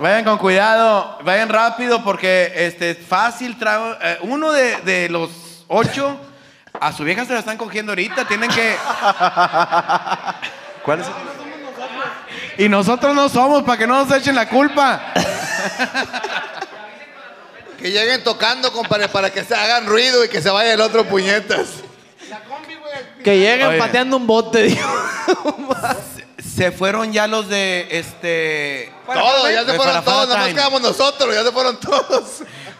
Vayan con cuidado, vayan rápido porque este es fácil. trago- eh, uno de, de los ocho a su vieja se la están cogiendo ahorita. Tienen que. ¿Cuál es? Y nosotros no somos para que no nos echen la culpa. Que lleguen tocando, compadre, para que se hagan ruido y que se vaya el otro puñetas. Que lleguen Oye. pateando un bote, digo. Se fueron ya los de este. Todos, ya se Pues fueron todos, nada más quedamos nosotros, ya se fueron todos.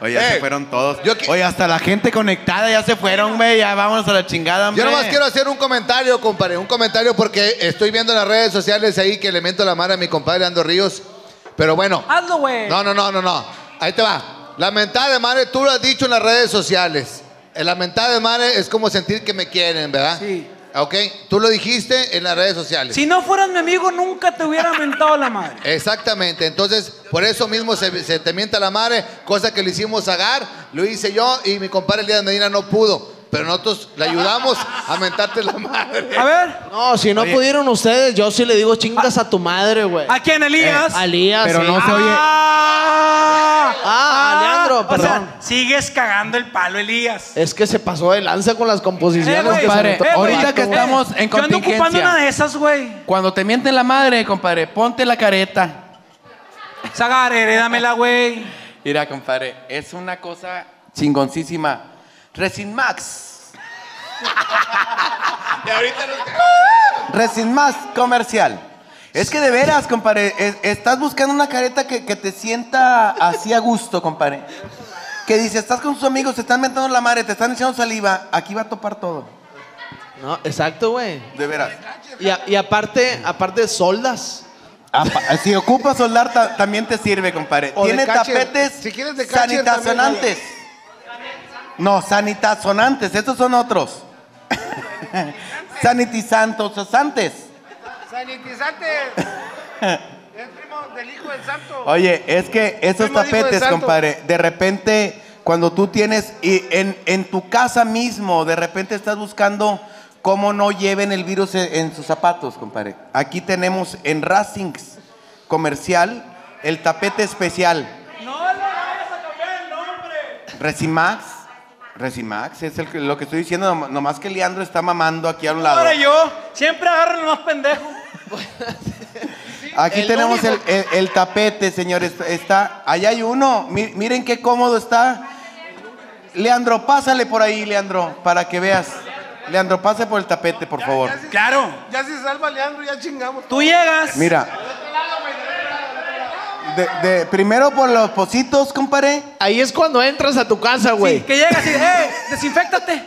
Oye, ya Eh, se fueron todos. yo Oye, hasta la gente conectada ya se fueron, güey. Ya vámonos a la chingada, Yo hombre. nomás quiero hacer un comentario, compadre. Un comentario porque estoy viendo en las redes sociales ahí que le mento la mano a mi compadre Ando Ríos. Pero bueno. Hazlo, güey. No, no, no, no, no. Ahí te va. La mentada de madre, tú lo has dicho en las redes sociales. Eh, La mentada de madre es como sentir que me quieren, ¿verdad? Sí. Ok, tú lo dijiste en las redes sociales. Si no fueras mi amigo, nunca te hubiera mentado la madre. Exactamente, entonces por eso mismo se, se te mienta la madre, cosa que le hicimos a Gar, lo hice yo y mi compadre Elías Medina no pudo, pero nosotros le ayudamos a mentarte la madre. A ver, No, si no Oye. pudieron ustedes, yo sí le digo chingas a tu madre, güey. ¿a quién, Elías? A Elías, Pero sí. no se oye. Ah, Ah, Leandro, o perdón. sea, sigues cagando el palo, Elías. Es que se pasó de lanza con las composiciones. Eh, güey, compadre, eh, güey, ahorita que estamos en Yo ando ocupando contingencia. una de esas, güey. Cuando te mienten la madre, compadre, ponte la careta. Sagar, herédamela, güey. Mira, compadre, es una cosa chingoncísima. Resin Max. Resin Max comercial. Es que de veras, compadre, es- estás buscando una careta que, que te sienta así a gusto, compadre. Que dice, estás con tus amigos, te están metiendo la madre, te están echando saliva, aquí va a topar todo. No, exacto, güey. De veras. Y, a- y aparte, aparte soldas. Apa- Si ocupas soldar, ta- también te sirve, compadre. O Tiene tapetes Si quieres de sanitazonantes. No, sanitazonantes, estos son otros. Sanitizantes, santes. Sanitizante. Es primo del hijo del santo. Oye, es que esos tapetes, compadre, de repente, cuando tú tienes, y en, en tu casa mismo, de repente estás buscando cómo no lleven el virus en, en sus zapatos, compadre. Aquí tenemos en Racings comercial el tapete especial. No le vayas a cambiar el nombre. Resimax. Resimax, es el que- lo que estoy diciendo, nom- nomás que Leandro está mamando aquí a un lado. Ahora yo, siempre agarro el más pendejo. Aquí El tenemos el, el- el tapete, señores. Está, allá hay uno. Mi- miren qué cómodo está. Leandro, pásale por ahí, Leandro, para que veas. Leandro, pase por el tapete, por favor. Claro. Ya si salva Leandro, ya chingamos. Tú llegas. Mira. De, de- primero por los pocitos, compadre. Ahí es cuando entras a tu casa, güey. Sí, que llegas y, ¡eh! Desinféctate.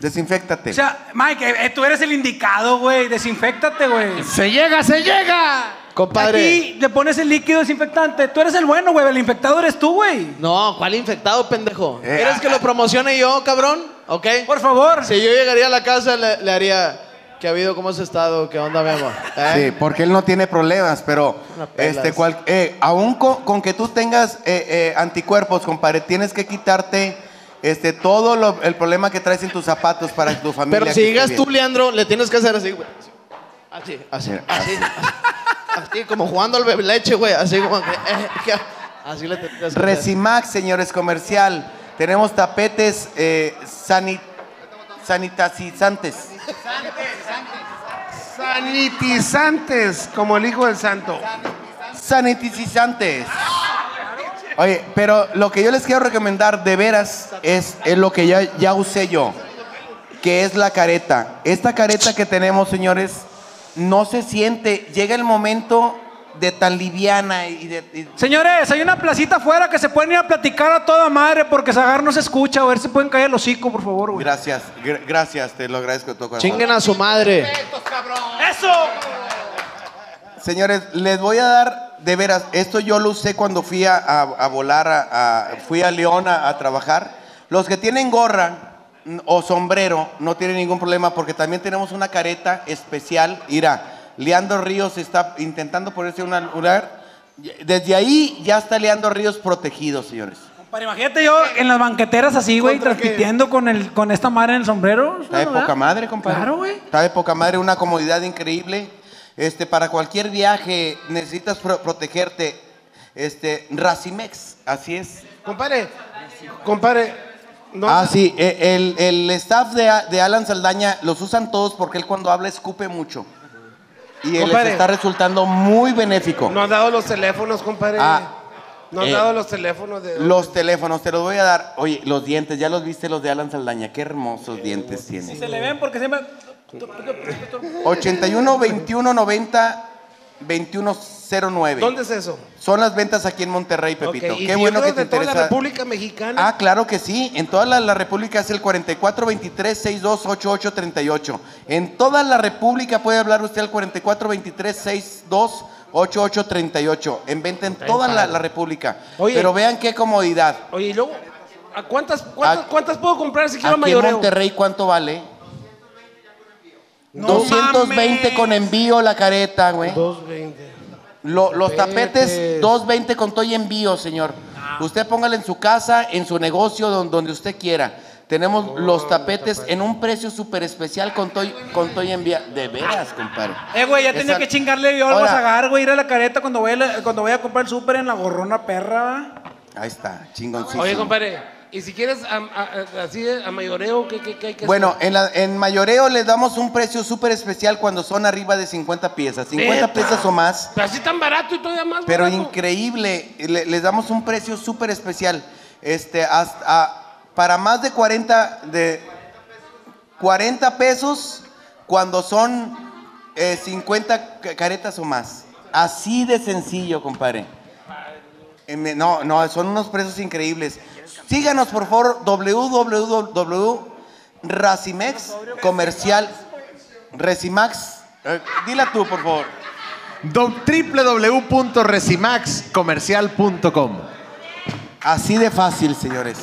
Desinféctate. O sea, Mike, eh, tú eres el indicado, güey. Desinféctate, güey. Se llega, se llega. Compadre. Aquí le pones el líquido desinfectante. Tú eres el bueno, güey. El infectado eres tú, güey. No, ¿cuál infectado, pendejo? Eh, ¿Quieres que lo promocione yo, cabrón? ¿Ok? Por favor. Si yo llegaría a la casa, le, le haría. ¿Qué ha habido? ¿Cómo has estado? ¿Qué onda, mi amor? ¿Eh? Sí, porque él no tiene problemas, pero este, cual, eh, aún con, con que tú tengas eh, eh, anticuerpos, compadre, tienes que quitarte este, todo lo- el problema que traes en tus zapatos para tu familia. Pero si que llegas tú, Leandro, le tienes que hacer así, güey. Así, así, así. Así, como jugando al bebé leche, güey. Así como que. eh, que- así le tienes que hacer. Señores, comercial. Tenemos tapetes eh, sani- sanitizantes. Como el hijo del santo. Sanitizantes. Oye, pero lo que yo les quiero recomendar de veras es, es lo que ya, ya usé yo, que es la careta. Esta careta que tenemos, señores, no se siente. Llega el momento de tan liviana y de... y- Señores, hay una placita afuera que se pueden ir a platicar a toda madre porque Sagar no se escucha. A ver si pueden caer el hocico, por favor, güey. Gracias, gr- gracias, te lo agradezco de todo corazón. Chinguen a su madre. ¡Eso! Señores, les voy a dar, de veras, esto yo lo usé cuando fui a, a- a volar, a, a- fui a León a, a trabajar. Los que tienen gorra mm, o sombrero no tienen ningún problema porque también tenemos una careta especial. Mira, Leandro Ríos está intentando ponerse una lugar. Desde ahí ya está Leandro Ríos protegido, señores. Para imagínate yo en las banqueteras así, güey, transmitiendo con, el, con esta madre en el sombrero. Está de ¿verdad? poca madre, compadre. Claro, güey. Está de poca madre, una comodidad increíble. Este, para cualquier viaje necesitas pro- protegerte. Este, Racimex, así es. Compadre, compadre. No, ah, sí, eh, el, el staff de, de Alan Saldaña los usan todos porque él cuando habla escupe mucho. Y él les Compadre. está resultando muy benéfico. No has dado los teléfonos, compadre. Ah, no eh, dado los teléfonos de. Los teléfonos, te los voy a dar. Oye, los dientes, ya los viste los de Alan Saldaña. Qué hermosos dientes tiene. Se le ven porque siempre. 81 21 90 21 09. ¿Dónde es eso? Son las ventas aquí en Monterrey, Pepito. Ok, y Qué si bueno yo que te toda interesa. la República Mexicana. Ah, claro que sí. En toda la, la República es el 4423-628838. En toda la República puede hablar usted al 4423-628838. En venta en toda la, la República. Oye. Pero vean qué comodidad. Oye, y luego, ¿a cuántas, cuántas, cuántas puedo comprar si quiero Aquí en mayoreo? Monterrey, ¿cuánto vale? No 220 mames. con envío la careta, güey. 220. Lo- los tapetes, Tapetes. 220 con todo y envío, señor. Usted póngale en su casa, en su negocio, don- donde usted quiera. Tenemos los tapetes en un precio súper especial con todo y- con todo y envío. De veras, compadre. Eh, güey, ya tenía que chingarle yo algo a Zagar, güey, ir a la careta cuando voy a, la- cuando voy a comprar el súper en la gorrona perra. ¿va? Ahí está, chingoncísimo. Oye, compadre, y si quieres a- a- a- así a mayoreo, ¿qué, qué, qué hay que Bueno, en, la- en mayoreo les damos un precio súper especial cuando son arriba de 50 piezas. 50 Neta. piezas o más. Pero así tan barato y todavía más Pero barato. increíble, le- les damos un precio súper especial. Este, hasta, a- para más de 40, de 40 pesos cuando son eh, 50 ca- caretas o más. Así de sencillo, compadre. Eh, No, no, son unos precios increíbles. Síganos, por favor, www.racimex comercial. Recimax. eh, dila tú, por favor. Www.resimaxcomercial.com Así de fácil, señores.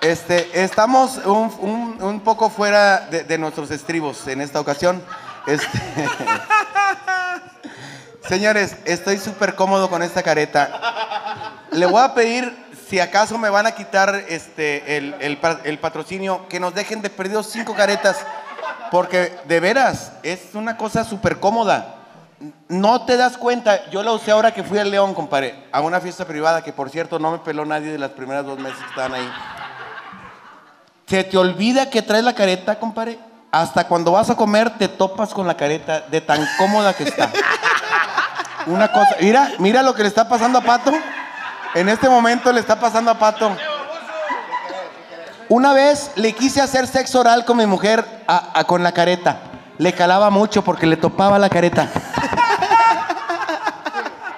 Este, estamos un, un- un poco fuera de, de nuestros estribos en esta ocasión. Este, señores, estoy súper cómodo con esta careta. Le voy a pedir, si acaso me van a quitar este, el, el pa- el patrocinio, que nos dejen de perdidos cinco caretas. Porque de veras, es una cosa súper cómoda. No te das cuenta, yo la usé ahora que fui al León, compadre, a una fiesta privada que por cierto no me peló nadie de las primeras dos meses que estaban ahí. Se te olvida que traes la careta, compadre. Hasta cuando vas a comer te topas con la careta de tan cómoda que está. Una cosa, mira, mira lo que le está pasando a Pato. En este momento le está pasando a Pato. Una vez le quise hacer sexo oral con mi mujer a- a- con la careta. Le calaba mucho porque le topaba la careta.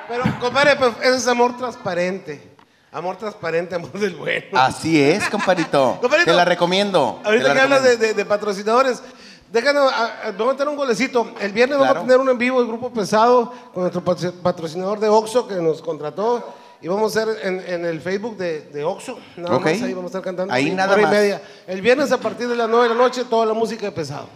Pero, compadre, pues eso es amor transparente. Amor transparente, amor del bueno. Así es, compadrito. Compadrito, Te la recomiendo. Ahorita la que hablas de, recomiendo. de- de patrocinadores, déjanos, a- a- vamos a meter un golecito. El viernes vamos a tener un en vivo del Grupo Pesado con nuestro patro- patrocinador de Oxxo que nos contrató. Y vamos a hacer en, en el Facebook de, de Oxxo. Nada más ahí vamos a estar cantando. Ahí nada hora y más. media. El viernes a partir de las 9 de la noche, toda la música de Pesado.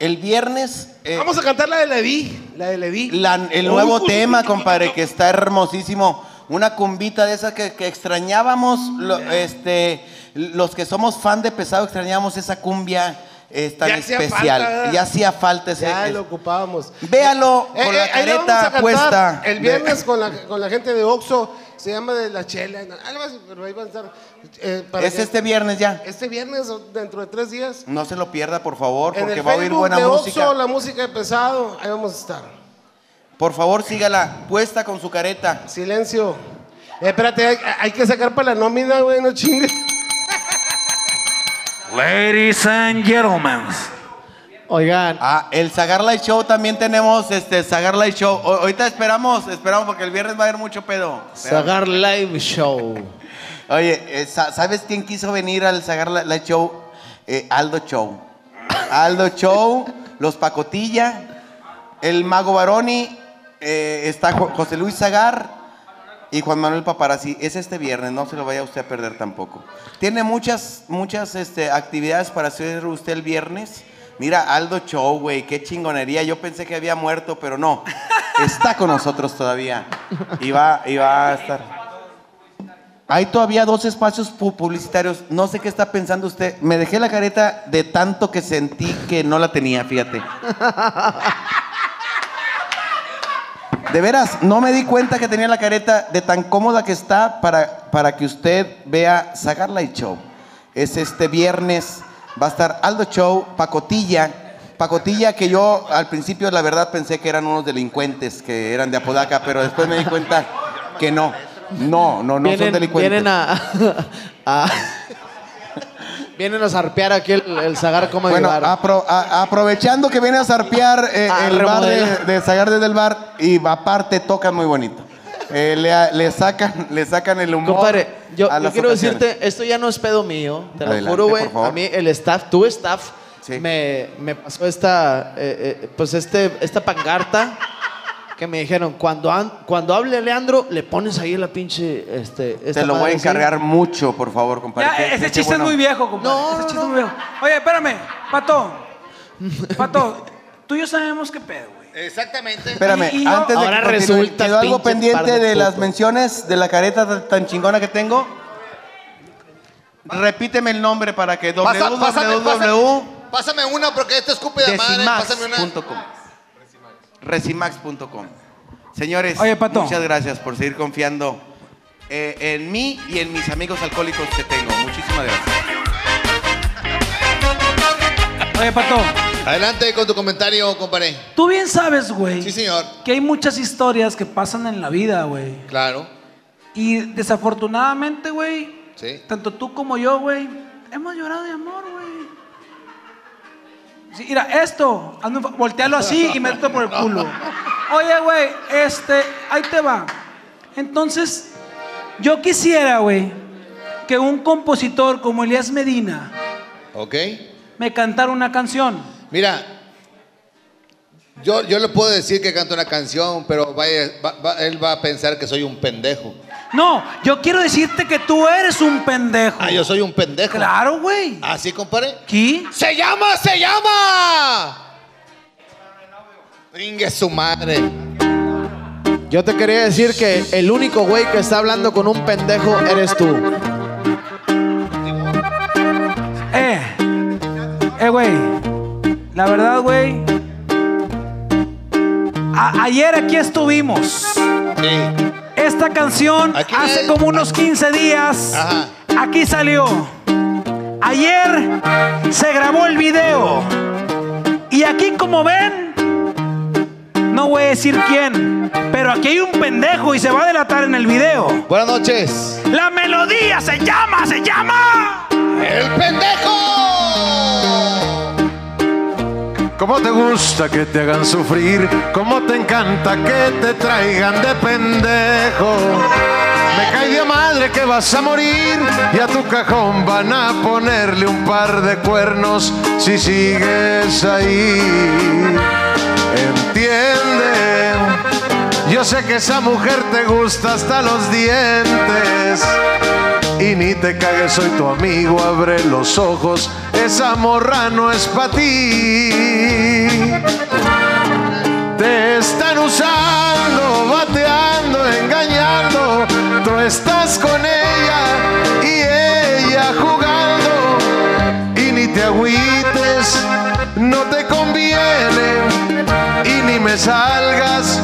El viernes. eh, Vamos a cantar la de Levi. La de Levi. la- el nuevo uy, tema, compadre, que está hermosísimo. Una cumbita de esa que, que extrañábamos. lo- este, los que somos fan de pesado extrañábamos esa cumbia eh, tan Ya especial. falta. ya hacía falta ese. Ya es- lo ocupábamos. Véalo Eh, con eh, la le vamos careta puesta. El de- viernes con, la, con la gente de Oxxo. Se llama de la chela. Algo así, pero ahí van a estar. eh, para es que- este viernes ya. Este viernes, o dentro de tres días. No se lo pierda, por favor, En porque el va a oír buena de música. Oxxo, la música de pesado. Ahí vamos a estar. Por favor, sígala puesta con su careta. Silencio. Eh, espérate, hay, hay que sacar para la nómina, güey, no chingues. Ladies and gentlemen. Oigan, Ah, el Sagar Light Show también tenemos este Sagar Light Show. O- ahorita esperamos, esperamos porque el viernes va a haber mucho pedo. Sagar Live Show. Oye, eh, sa- ¿sabes quién quiso venir al Sagar Li- Light Show? Eh, Aldo Show. Aldo Show, los Pacotilla, el Mago Baroni, eh, está Jo- José Luis Zagar y Juan Manuel Paparazzi. Es este viernes, no se lo vaya usted a perder tampoco. Tiene muchas, muchas este, actividades para hacer usted el viernes. Mira, Aldo Show, güey, qué chingonería. Yo pensé que había muerto, pero no. Está con nosotros todavía. Y va, y va a estar. Hay todavía dos espacios pu- publicitarios. No sé qué está pensando usted. Me dejé la careta de tanto que sentí que no la tenía, fíjate. De veras, no me di cuenta que tenía la careta de tan cómoda que está para, para que usted vea Sagar Light Show. Es este viernes, va a estar Aldo Show, Pacotilla. Pacotilla que yo al principio la verdad pensé que eran unos delincuentes que eran de Apodaca, pero después me di cuenta que no. No, no, no son delincuentes. vienen a, a- vienen a zarpear aquí el, el Zagar como Bueno, bar. apro- a- aprovechando que viene a zarpear eh, A el bar de, de Zagar desde el bar y aparte tocan muy bonito. Eh, le, le sacan, le sacan el humor. Compadre, yo, a yo quiero ocasiones. decirte, esto ya no es pedo mío, te lo juro, güey. A mí el staff, tu staff, Sí. me, me pasó esta, eh, eh, pues este, esta pancarta que me dijeron, cuando, an- cuando hable Leandro, le pones ahí la pinche, este, esta Te lo voy a así. encargar mucho, por favor, compadre. Ya, Qué- ese qué- qué chiste bueno. es muy viejo, compadre. No, ese no, chiste no. es muy viejo. Oye, espérame, Pato. Pato, tú y yo sabemos qué pedo, güey. Exactamente. Espérame, Y- y yo- antes de Ahora que resulta ¿quedó algo pendiente de de las menciones de la careta tan- chingona que tengo? Repíteme el nombre para que Pasa- pásame, www pásame, pásame una porque este escupe de madre. Pásame una. Recimax.com. Señores, Oye, Pato. muchas gracias por seguir confiando eh, en mí y en mis amigos alcohólicos que tengo. Muchísimas gracias. Oye, Pato, Adelante con tu comentario, compadre. tú bien sabes, güey, Sí, señor. que hay muchas historias que pasan en la vida, güey. Claro. Y desafortunadamente, güey, Sí. tanto tú como yo, güey, hemos llorado de amor, güey. Sí, mira, esto, voltealo así y mételo por el culo. Oye, güey, este, ahí te va. Entonces, yo quisiera, güey, que un compositor como Elías Medina Ok. me cantara una canción. Mira, yo, yo le puedo decir que canta una canción, pero vaya, va- va- él va a pensar que soy un pendejo. No, yo quiero decirte que tú eres un pendejo. Ah, yo soy un pendejo. Claro, güey. ¿Así, compadre? ¿Qué? ¡Se llama, se llama! Ringue su madre. Yo te quería decir que el único güey que está hablando con un pendejo eres tú. Eh, eh, güey. La verdad, güey. a- ayer aquí estuvimos. Sí. Esta canción Aquí hace es- como unos 15 días. Ajá. Aquí salió. Ayer se grabó el video. Y aquí, como ven, no voy a decir quién, pero aquí hay un pendejo y se va a delatar en el video. Buenas noches. La melodía se llama, se llama. ¡El pendejo! ¿Cómo te gusta que te hagan sufrir? ¿Cómo te encanta que te traigan de pendejo? Me cae de madre que vas a morir y a tu cajón van a ponerle un par de cuernos si sigues ahí. Entiende, yo sé que esa mujer te gusta hasta los dientes. Y ni te cagues, soy tu amigo, abre los ojos, esa morra no es para ti. Te están usando, bateando, engañando, tú estás con ella y ella jugando. Y ni te agüites, no te conviene, y ni me salgas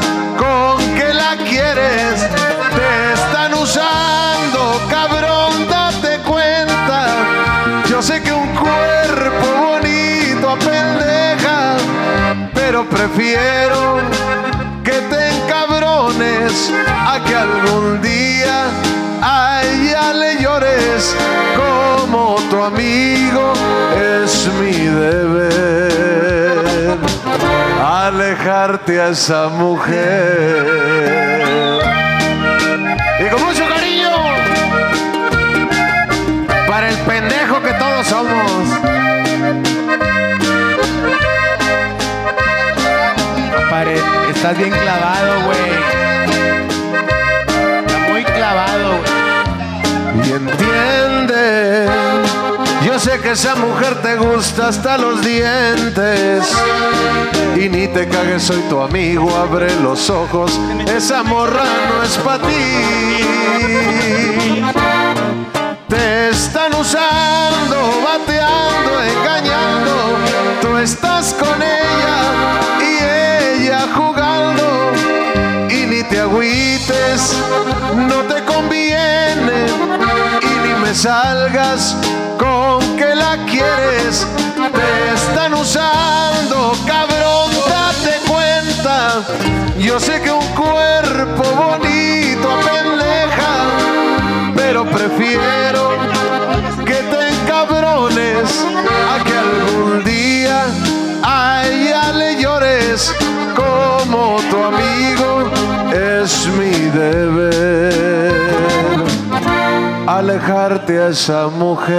prefiero que te encabrones a que algún día a ella le llores como tu amigo es mi deber. Alejarte a esa mujer. Y con mucho cariño para el pendejo que todos somos estás bien clavado, güey. Está muy clavado, güey. y entiende. Yo sé que esa mujer te gusta hasta los dientes. Y ni te cagues, soy tu amigo, abre los ojos. Esa morra no es para ti. Te están usando, bateando, engañando. Tú estás con ella salgas con que la quieres. Te están usando, cabrón, date cuenta. Yo sé que un cuerpo bonito apendeja, pero prefiero que te encabrones a que algún día a ella le llores como tu amigo es mi deber alejarte a esa mujer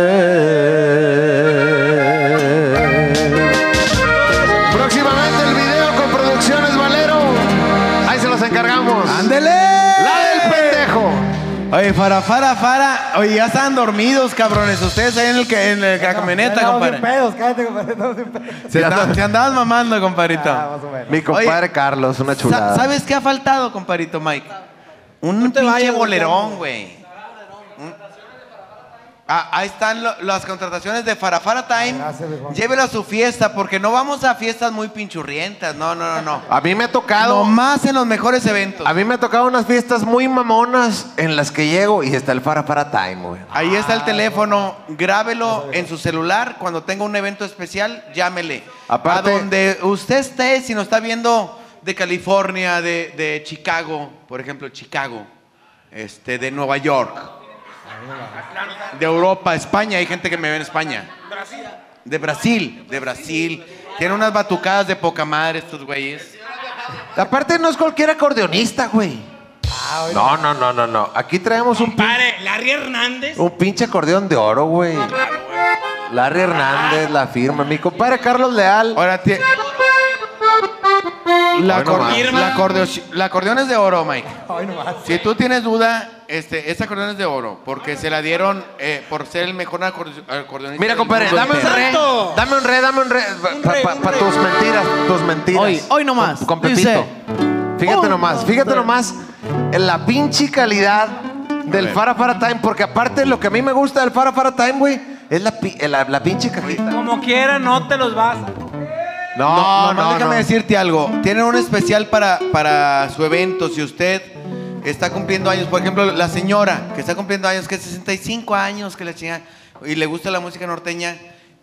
próximamente el video con producciones Valero ahí se los encargamos ¡Ándele! la del pendejo Oye, para, para, para. Oye, ya están dormidos, cabrones. Ustedes ahí en, el, que- en la camioneta, compadre. pedos, cállate, compadre. Estamos sin pedos. Se, anda- se andabas mamando, compadrito. Ah, más o menos. mi compadre Oye, Carlos una Sa- chulada ¿Sabes qué ha faltado, compadrito Mike? Un pinche vayas, bolerón, güey. Ah, ahí están lo- las contrataciones de Farafara Time. Gracias. Llévelo a su fiesta, porque no vamos a fiestas muy pinchurrientas. No, no, no, no. a mí me ha tocado Nomás en los mejores eventos. A mí me ha tocado unas fiestas muy mamonas en las que llego y está el Fara para Time, güey. Ahí está el teléfono, grábelo en su celular. Cuando tenga un evento especial, llámele. Aparte- a donde usted esté, si nos está viendo de California, de, de Chicago, por ejemplo, Chicago, este, de Nueva York, de Europa, España, hay gente que me ve en España. De Brasil, de Brasil. Tiene unas batucadas de poca madre estos güeyes. Aparte no es cualquier acordeonista, güey. No, no, no, no, no. Aquí traemos un, pin- Pare, Larry Hernández. un pinche acordeón de oro, güey. Larry Hernández, la firma. Mi compadre Carlos Leal. Ahora tie- La, no acor- la la acordeón es de oro, Mike. Ay. Si tú tienes duda, este, esta acordeón es de oro, porque se la dieron eh, por ser el mejor acorde- acordeonista. Mira, compadre, dame un re. Dame un re, dame un re. Para tus mentiras, tus mentiras. Hoy- hoy nomás. Con, con Dice. Fíjate hoy nomás, fíjate nomás en la pinche calidad del. Fara Fara Time, porque aparte lo que a mí me gusta del Fara Fara Time, güey, es la, pi- la, la pinche cajita. Como quiera, no te los vas. No, No, no, déjame decirte algo. Tienen un especial para, para su evento. Si usted está cumpliendo años, por ejemplo, la señora que está cumpliendo años, que es 65 años, que la chinga, y le gusta la música norteña,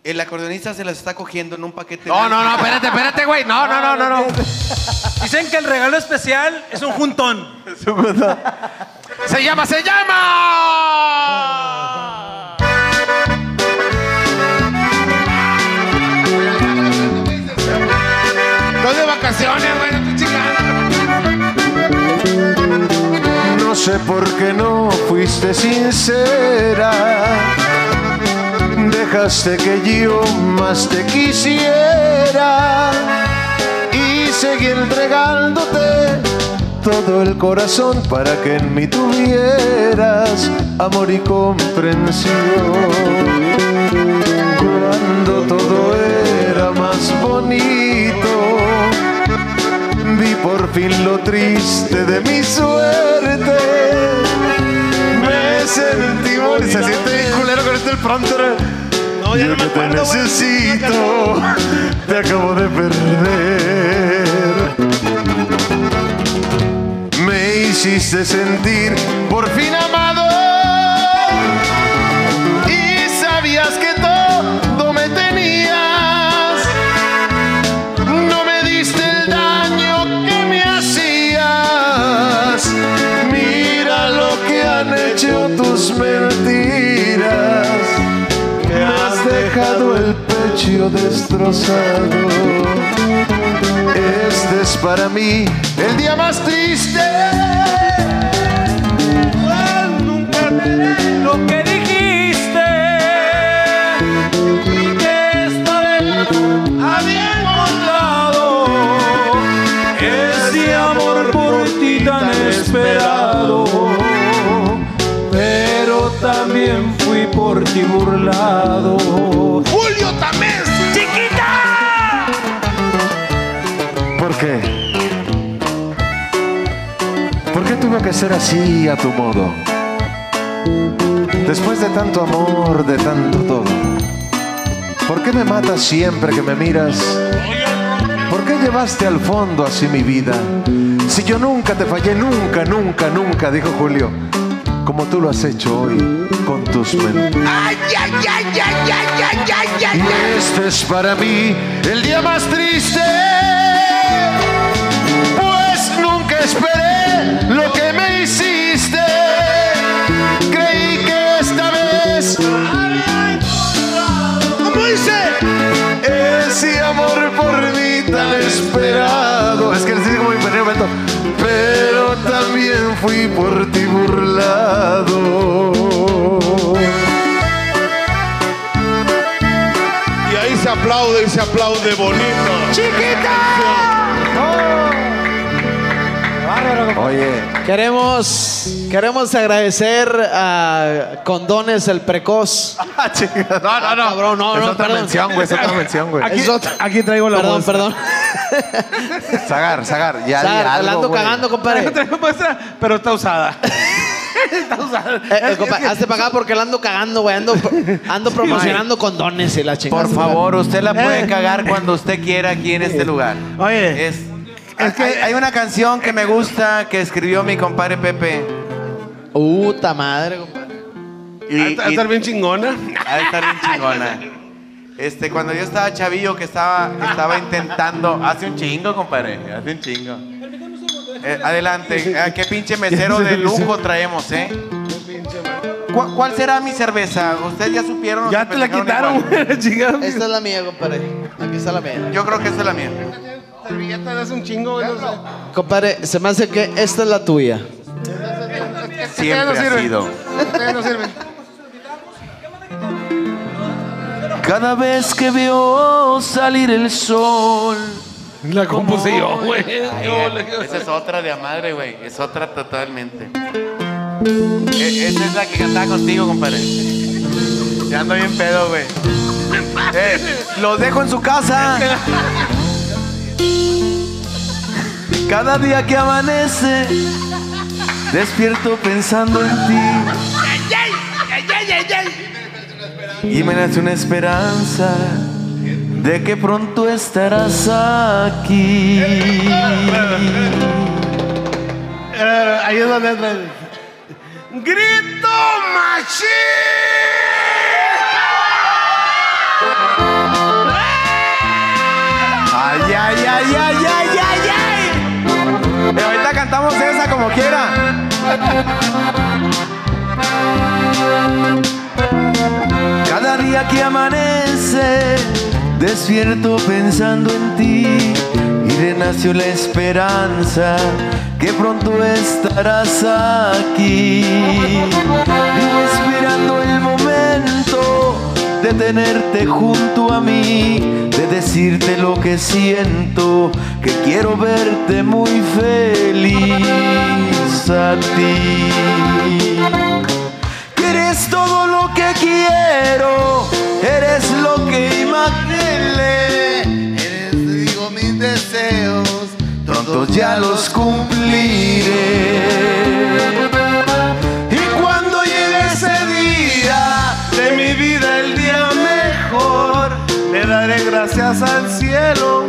el acordeonista se las está cogiendo en un paquete. No, no, no, espérate, espérate, güey. No, no, no, no, no. Dicen que el regalo especial es un juntón. Se llama, se llama. De vacaciones, no. No sé por qué no fuiste sincera. Dejaste que yo más te quisiera y seguí entregándote todo el corazón para que en mí tuvieras amor y comprensión. Cuando todo era más bonito, por fin lo triste de mi suerte. Me sentí mal. Se siente bien culero con este el prompter. No, ya Yo que te necesito, te acabo de perder. Me hiciste sentir por fin amado pecho destrozado. Este es para mí el día más triste. Nunca te Lo que dijiste. Y que esta vez había encontrado ese amor por ti tan esperado. Pero también fui por ti burlado. Que ser así a tu modo? Después de tanto amor, de tanto todo. ¿Por qué me matas siempre que me miras? ¿Por qué llevaste al fondo así mi vida? Si yo nunca te fallé, nunca, nunca, nunca, dijo Julio. Como tú lo has hecho hoy con tus mentiras. Este es para mí el día más triste. Lo que me hiciste. Creí que esta vez. ¿Cómo dice? Ese amor por mí tan esperado. Es que les digo muy momento. Pero también fui por ti burlado. Y ahí se aplaude y se aplaude bonito. Oye, Queremos, queremos agradecer a Condones el Precoz. ah, chica, no, no, no. Cabrón, no, es no, otra perdón. mención, güey. Es otra mención, güey. Aquí, traigo la Perdón, bolsa. perdón. Sagar, Sagar, ya di Sar, algo, la ando güey. cagando, compadre. Traigo muestra, pero está usada. está usada. Eh, eh, hazte para acá porque la ando cagando, güey. Ando, ando promocionando condones y la chingada. Por favor, usted la puede Eh. cagar cuando usted quiera aquí en este lugar. Oye. Es, Es que- hay, una canción que me gusta que escribió mi compadre Pepe. Puta madre, compadre. Y, Va a estar- bien chingona. ha de estar bien chingona. Este, cuando yo estaba chavillo, que estaba, que estaba intentando. Hace un chingo, compadre. Hace un chingo. Eh, adelante. Ah, ¿Qué pinche mesero de lujo traemos, eh? ¿Cu- ¿Cuál será mi cerveza? ¿Ustedes ya supieron? o Ya se te la pendejaron quitaron, igual? güey. chingada. Esta es la mía, compadre. Aquí está la mía. Yo creo que esa es la mía. Servilleta de hace un chingo, güey, no sé. Compadre, se me hace que esta es la tuya. Siempre no ha sirve. sido. No sirven. Cada vez que veo salir el sol. La compuse yo, güey. Esa es otra de a madre, güey. Es otra totalmente. E- esa es la que cantaba contigo, compadre. Ya ando bien pedo, güey. Eh, los dejo en su casa. Cada día que amanece, despierto pensando en ti. Y me nace una esperanza de que pronto estarás aquí. Eh, Ahí es Ay, ay, ay, ay, ay, ay, ay. Pero ahorita cantamos esa como quiera. Cada día que amanece, despierto pensando en ti y renació la esperanza que pronto estarás aquí. Vivo esperando el momento de tenerte junto a mí, de decirte lo que siento, que quiero verte muy feliz a ti. Que eres todo lo que quiero, eres lo que imaginé, Eres, digo, mis deseos. pronto ya los cumpliré. Daré gracias al cielo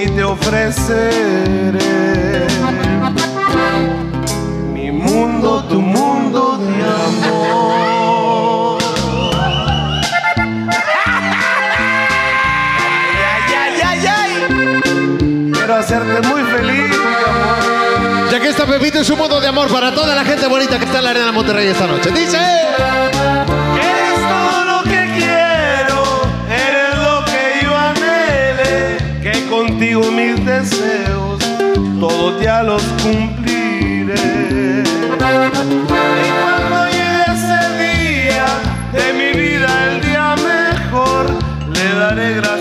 y te ofreceré mi mundo, tu mundo de amor. ay, ay, ay, ay. Quiero hacerte muy feliz, mi amor. Ya que está Pepito en su mundo de amor para toda la gente bonita que está en la Arena Monterrey esta noche. Dice. Eres mis deseos, todos ya los cumpliré. Y cuando llegue ese día de mi vida, el día mejor, le daré gracias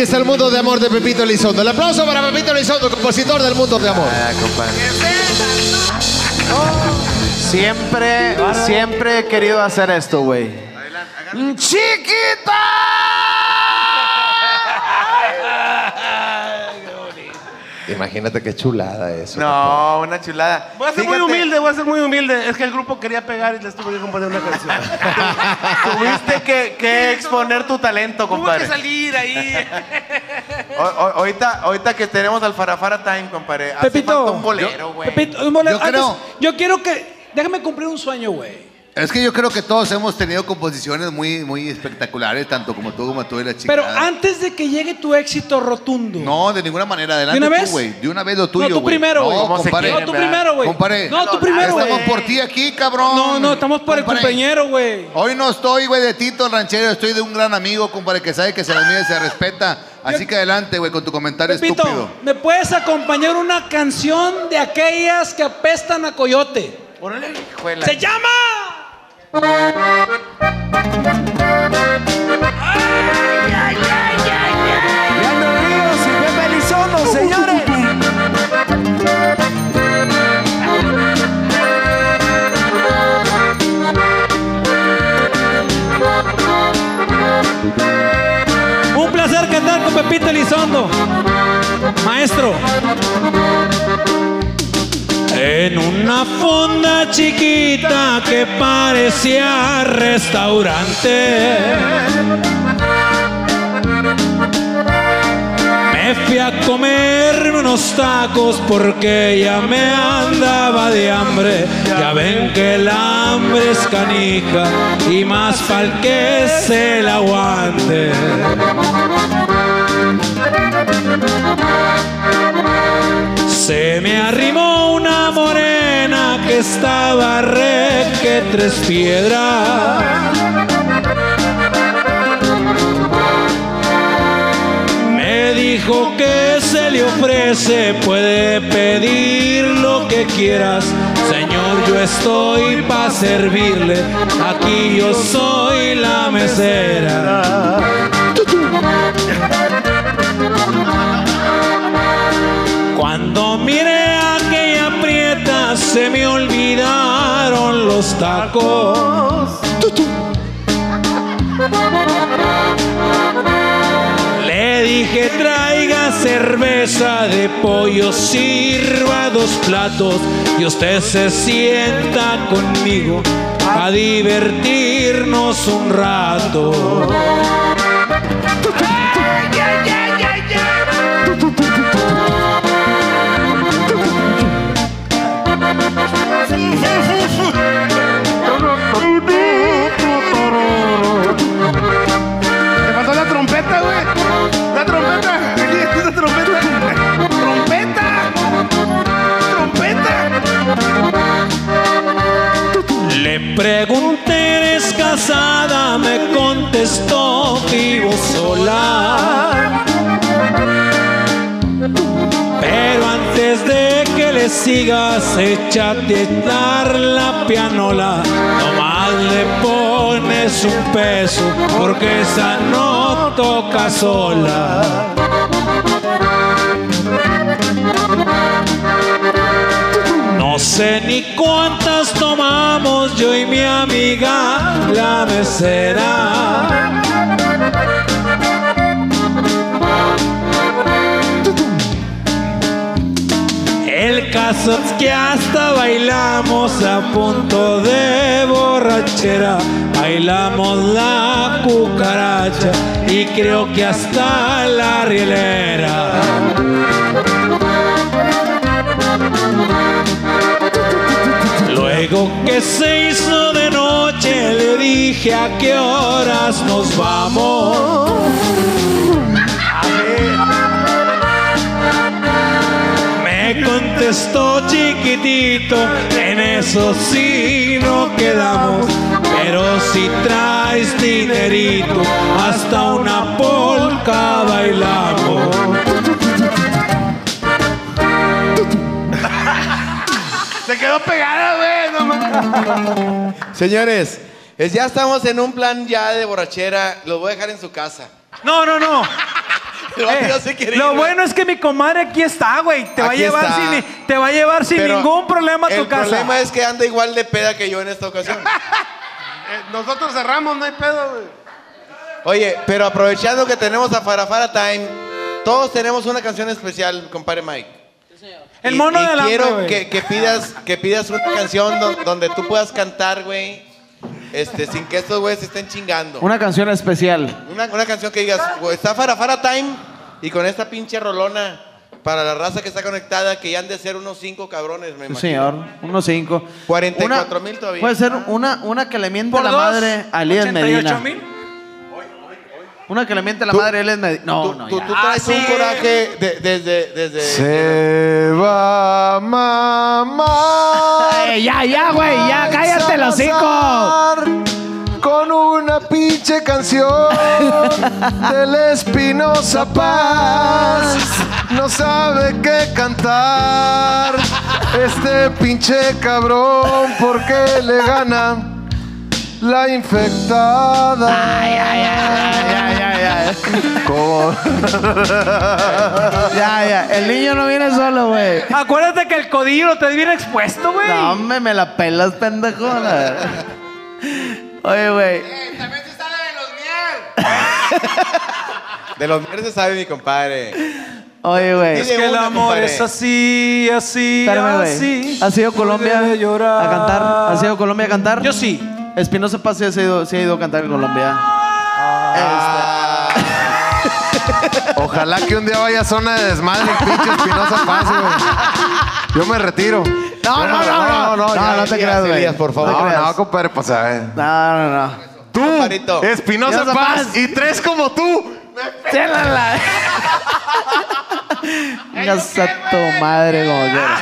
Aquí está el mundo de amor de Pepito Elizondo. El aplauso para Pepito Elizondo, compositor del mundo de amor. Ah, compadre. Siempre, siempre he querido hacer esto, güey. Imagínate qué chulada eso. No, una chulada. Voy a ser muy humilde, voy a ser muy humilde. Es que el grupo quería pegar y les tuve que componer una canción. Tuviste que, que exponer tu talento, Tuve compadre. que salir ahí. O- o- ahorita, ahorita que tenemos al Farafara Time, compadre. hace Pepito. falta un bolero, güey. Pepito, un bolero. Yo creo- Antes, yo quiero que. Déjame cumplir un sueño, güey. Es que yo creo que todos hemos tenido composiciones muy, muy espectaculares, tanto como tú como tú y la chica. Pero antes de que llegue tu éxito rotundo. No, de ninguna manera. Adelante ¿De una vez? güey. De una vez lo tuyo, No, tú güey. primero, güey. No, ¿Cómo se compadre. No, tú ¿verdad? primero, güey. Compadre. No, tú primero, güey. Estamos por ti aquí, cabrón. No, no, estamos por el Compadre. compañero, güey. Hoy no estoy, güey, de Tito el ranchero. Estoy de un gran amigo, compadre, que sabe que se las mide y se respeta. Así que adelante, güey, con tu comentario Pepito, estúpido. ¿me puedes acompañar una canción de aquellas que apestan a coyote? Órale, hijuela. ¡Se llama! Leandro Ríos y Pepe Elizondo, señores. Chiquita que parecía restaurante. Me fui a comerme unos tacos porque ya me andaba de hambre. Ya ven que el hambre es canija y más pa'l que se la aguante. Se me arrimó una morena que estaba re que tres piedras. Me dijo que se le ofrece, puede pedir lo que quieras. Señor, yo estoy para servirle, aquí yo soy la mesera. Cuando miré a aquella prieta, se me olvidaron los tacos. Le dije traiga cerveza de pollo, sirva dos platos y usted se sienta conmigo a divertirnos un rato. Te faltó la trompeta, güey. La trompeta. La trompeta. Trompeta. Trompeta. Le pregunté, ¿eres casada? Me contestó, vivo sola. Pero antes de que le sigas, échate a dar la pianola. Nomás le pones un peso, porque esa no toca sola. No sé ni cuántas tomamos yo y mi amiga la mesera. El caso es que hasta bailamos a punto de borrachera. Bailamos la cucaracha y creo que hasta la rielera. Luego que se hizo de noche le dije a qué horas nos vamos. Me contestó chiquitito, en eso sí no quedamos. Pero si traes dinerito, hasta una polca bailamos. Se quedó pegada, güey. No mames. Señores, es- ya estamos en un plan ya de borrachera. Los voy a dejar en su casa. No, no, no. El ir, Lo bueno es que mi comadre aquí está, güey. Te va a llevar sin, te va a llevar sin Pero ningún problema a tu El casa. problema es que anda igual de peda que yo en esta ocasión. Eh, nosotros cerramos, no hay pedo, güey. Oye, pero aprovechando que tenemos a Farafara Time, todos tenemos una canción especial, compadre Mike. El Y- mono y del hambre, quiero güey. que, que pidas, que pidas una canción do- donde tú puedas cantar, güey, este, sin que estos güeyes se estén chingando. Una canción especial. Una, una canción que digas, güey, está Farafara Time y con esta pinche rolona para la raza que está conectada, que ya han de ser unos cinco cabrones, me Sí, imagino. señor. Unos cinco. 44 Una- mil todavía. Puede ser una, una que le miente la dos, madre a 88 Medina. mil. Una que le miente la Tú- madre a Elías Medina. No, tú, no, tú- ya. tú traes Ah, un sí. coraje de- desde... Se va a mamar. Ey, ya, ya, güey, ya, cállate los hocico. Con una pinche canción del Espinosa Paz. No sabe qué cantar este pinche cabrón porque le gana la infectada. Ya, ya, ya. Como- Ya, ya. El niño no viene solo, güey. Acuérdate que el codillo lo te viene expuesto, güey. No, hombre, me la pelas, pendejo. la- Oye, güey. También se sale de los miel. De los mierdes se sabe mi compadre. Oye, güey. Dile que el amor compadre. es así, así, Espérame, así. ¿Has ido a Colombia a cantar? ¿Has ido a Colombia a cantar? Yo sí. Espinosa Paz sí, ha ido, sí ha ido a cantar en Colombia. Ojalá que un día vaya a zona de desmadre pinche Espinosa Paz, güey. Yo me retiro. No, no, no, no. No, ya, no te ya, creas, güey. Por favor. No te No, no, compadre, pues a ver. No, no, no. Tú. Espinosa Paz, Paz. y tres como tú. Chélala. Vengas a tu madre, como quieras.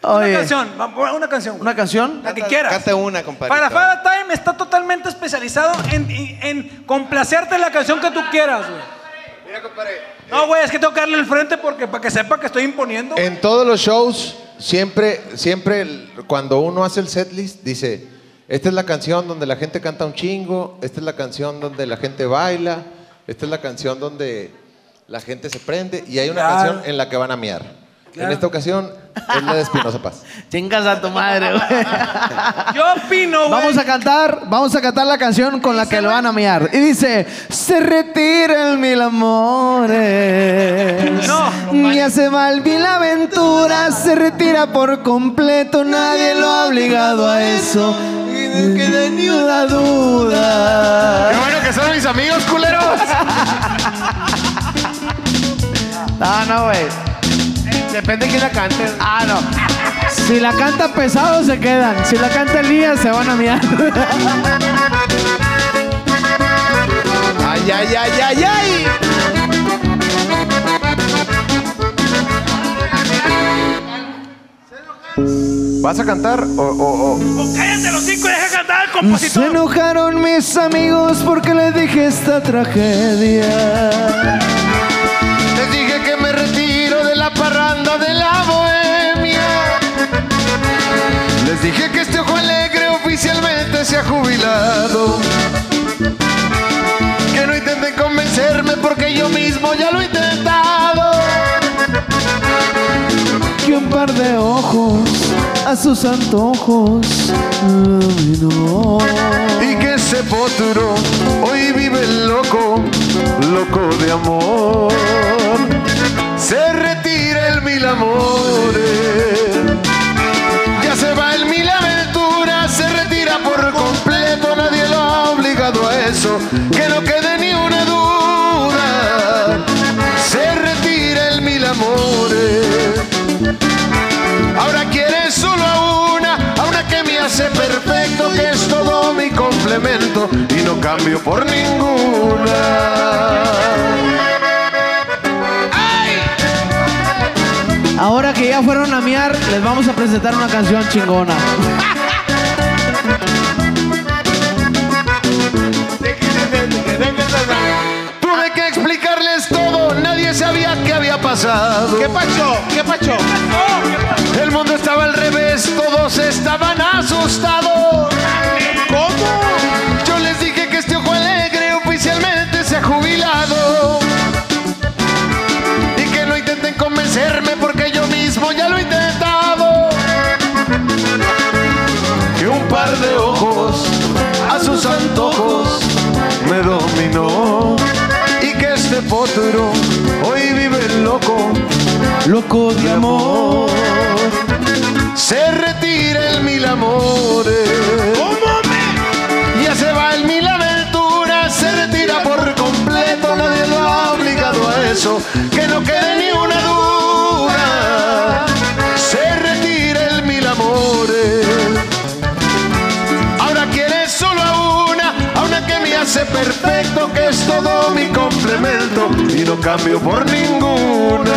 Una canción, una canción. ¿una canción? La que quieras. Canta una, compadre. Para Fada Time está totalmente especializado en, en- en complacerte la canción que tú quieras, güey. Mira, compadre. No, güey, es que tengo que darle el frente porque para que sepa que estoy imponiendo. En todos los shows, siempre, siempre cuando uno hace el setlist, dice, esta es la canción donde la gente canta un chingo, esta es la canción donde la gente baila, esta es la canción donde la gente se prende y hay una Claro. canción en la que van a miar. En esta ocasión es la de Espinosa Paz. Chingas a tu madre, güey. Yo opino, güey. Vamos a cantar, vamos a cantar la canción con la que lo van a miar. Y dice, se retiran mil amores. No. Ya se va el mil aventuras, se retira por completo, nadie lo ha obligado a eso. No queda ni una duda. Qué bueno que son mis amigos, culeros. No, no, güey. Depende de quién la cante. Ah, no. Si la canta pesado se quedan. Si la canta Elías se van a miar. Ay, ay, ay, ay, ay. ¿Vas a cantar o, o- o- Cállate los cinco y deja cantar al Se compositor. enojaron mis amigos porque les dije esta tragedia. De la bohemia. Les dije que este ojo alegre oficialmente se ha jubilado. Que no intenten convencerme porque yo mismo ya lo he intentado. Que un par de ojos a sus antojos. No. Y que ese potro hoy vive loco, loco de amor. Se mil amores. Ya se va el mil aventuras, se retira por completo, nadie lo ha obligado a eso, que no quede ni una duda. Se retira el mil amores. Ahora quiere solo a una, a una que me hace perfecto, que es todo mi complemento y no cambio por ninguna. Ahora que ya fueron a miar, les vamos a presentar una canción chingona. Tuve que explicarles todo, nadie sabía qué había pasado. ¿Qué pacho? ¿Qué pacho? El mundo estaba al revés, todos estaban asustados. ¿Cómo? Yo les dije que este ojo alegre oficialmente se ha jubilado. Y que no intenten convencerme porque ya lo he intentado. Que un par de ojos a sus antojos me dominó. Y que este potro hoy vive loco, loco de amor. Se retira el mil amores. Ya se va el mil aventuras, se retira por completo, nadie lo ha obligado a eso, que no quede ni una duda. Hace perfecto, que es todo mi complemento y no cambio por ninguna.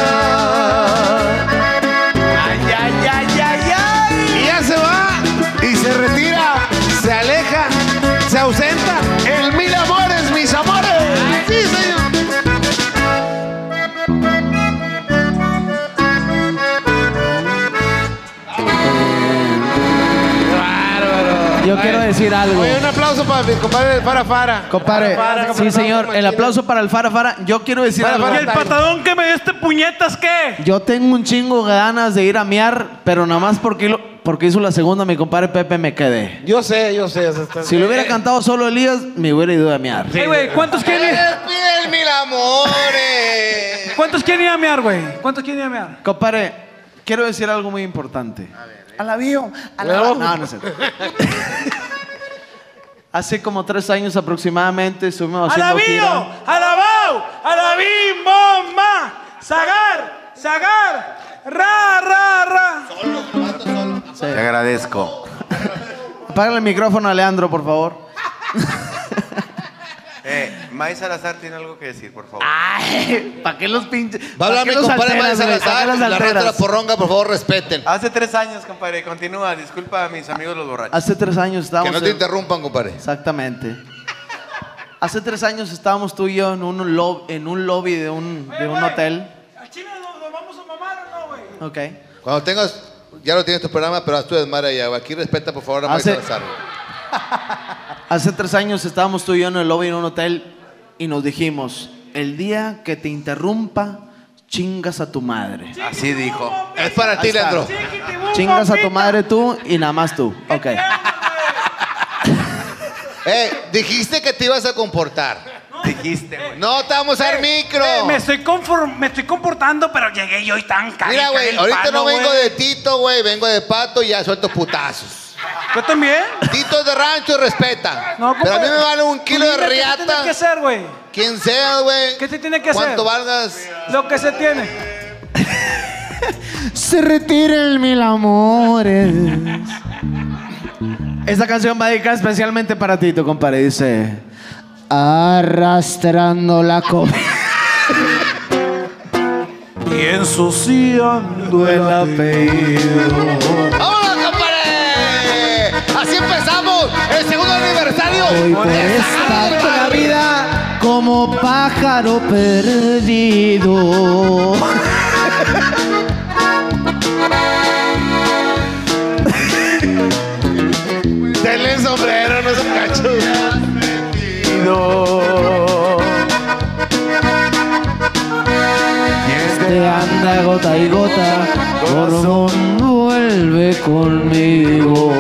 Quiero decir algo. Oye, un aplauso para mi compadre Fara Fara. Compadre, Fara, Fara, sí señor, el aplauso para el Fara Fara. Yo quiero decir algo. ¿Y el patadón que me dio este puñetas qué? Yo tengo un chingo de ganas de ir a miar, pero nada más porque, lo- porque hizo la segunda mi compadre Pepe me quedé. Yo sé, yo sé. Si lo hubiera eh, cantado solo Elías, me hubiera ido a miar. Ey, güey, ¿cuántos quieren ir? Mil amores. ¿Cuántos quieren ir a mear, güey? ¿Cuántos quieren ir a mear? Compadre, quiero decir algo muy importante. Alabío. No, no, no sé. Hace como tres años aproximadamente estuvimos haciendo ¡Alabío! ¡Alabao! ¡Alabim, bomba! ¡Sagar! ¡Sagar! ¡Ra, ra, ra! Te agradezco. Apágale el micrófono a Leandro, por favor. Eh, May Salazar tiene algo que decir, por favor. Ay, ¿para qué los pinches? Va a hablar mi compadre Mario Salazar. La raza de la porronga, por favor, respeten. Hace tres años, compadre, continúa. Disculpa a mis amigos los borrachos. Hace tres años Que estábamos. no te en- interrumpan, compadre. Exactamente. Hace tres años estábamos tú y yo en un, lob- en un lobby de un, de un hotel. ¿A China nos, nos vamos a mamar o no, güey? Ok. Cuando tengas, ya lo tienes tu programa, pero haz tu desmadre allá. güey. Aquí respeta, por favor, a Mario Hace- Salazar. Hace tres años estábamos tú y yo en el lobby de un hotel y nos dijimos, el día que te interrumpa, chingas a tu madre. Así dijo. Es para ti, Leandro. Chingas a tu madre tú y nada más tú. Ok. Eh, dijiste que te ibas a comportar. Dijiste, güey. No te vamos a dar micro. Eh, me, estoy conform- me estoy comportando, pero llegué yo y tan caro. Mira, güey, ahorita no vengo de Tito, güey, vengo de Pato y ya suelto putazos. ¿Yo también? Tito es de rancho y respeta. No, pero a mí me vale un kilo de dime ¿Qué tiene que riata. hacer, güey? Quien sea, güey. ¿Qué se tiene que hacer? ¿Cuánto valgas? Lo que se tiene. Se retiren mil amores. Esta canción va dedicada especialmente para ti, tu compadre. Dice: Arrastrando la copa. Y ensuciando el apellido. Hoy por esta la vida como pájaro perdido. Denle el sombrero, no se cacho. Este anda gota y gota, corazón vuelve conmigo.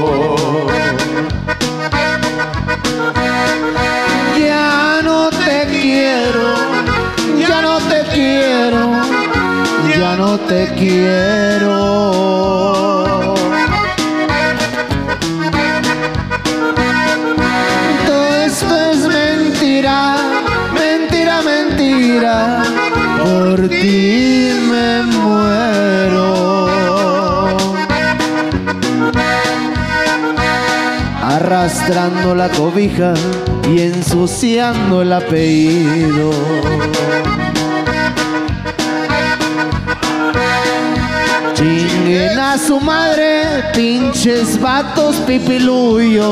Ya no te quiero, ya no te quiero. Todo esto es mentira, mentira, mentira. Por ti Arrastrando la cobija y ensuciando el apellido. Chinguen a su madre, pinches vatos pipiluyo.